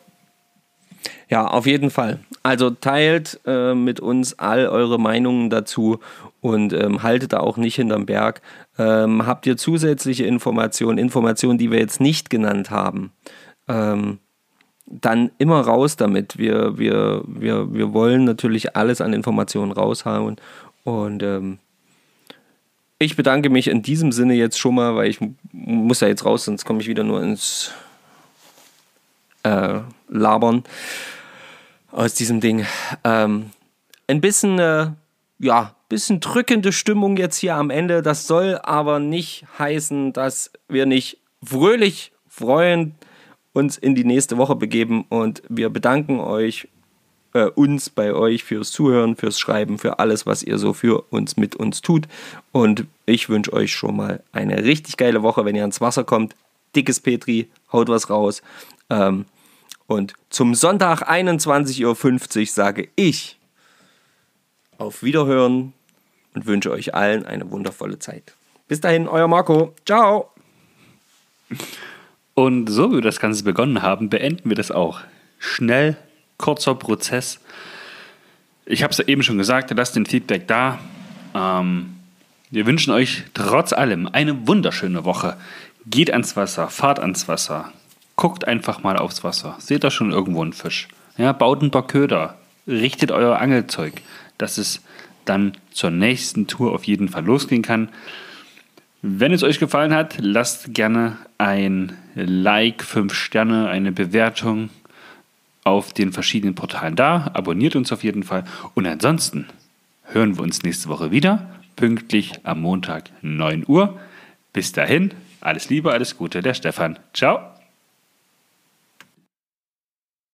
Speaker 1: Ja, auf jeden Fall. Also teilt äh, mit uns all eure Meinungen dazu und ähm, haltet da auch nicht hinterm Berg. Ähm, habt ihr zusätzliche Informationen, Informationen, die wir jetzt nicht genannt haben, ähm, dann immer raus damit. Wir, wir, wir, wir wollen natürlich alles an Informationen raushauen und ähm, ich bedanke mich in diesem Sinne jetzt schon mal, weil ich muss ja jetzt raus, sonst komme ich wieder nur ins äh, Labern aus diesem Ding. Ähm, ein bisschen, äh, ja, bisschen drückende Stimmung jetzt hier am Ende. Das soll aber nicht heißen, dass wir nicht fröhlich freuen uns in die nächste Woche begeben und wir bedanken euch äh, uns bei euch fürs Zuhören, fürs Schreiben, für alles, was ihr so für uns mit uns tut. Und ich wünsche euch schon mal eine richtig geile Woche, wenn ihr ans Wasser kommt. Dickes Petri, haut was raus. Ähm, und zum Sonntag 21.50 Uhr sage ich auf Wiederhören und wünsche euch allen eine wundervolle Zeit. Bis dahin, euer Marco. Ciao.
Speaker 2: Und so wie wir das Ganze begonnen haben, beenden wir das auch. Schnell, kurzer Prozess. Ich habe es ja eben schon gesagt, lasst den Feedback da. Ähm, wir wünschen euch trotz allem eine wunderschöne Woche. Geht ans Wasser, fahrt ans Wasser, guckt einfach mal aufs Wasser. Seht da schon irgendwo einen Fisch. Ja, baut ein paar Köder. Richtet euer Angelzeug, dass es dann zur nächsten Tour auf jeden Fall losgehen kann. Wenn es euch gefallen hat, lasst gerne ein Like, 5 Sterne, eine Bewertung auf den verschiedenen Portalen da. Abonniert uns auf jeden Fall. Und ansonsten hören wir uns nächste Woche wieder, pünktlich am Montag 9 Uhr. Bis dahin, alles Liebe, alles Gute, der Stefan. Ciao.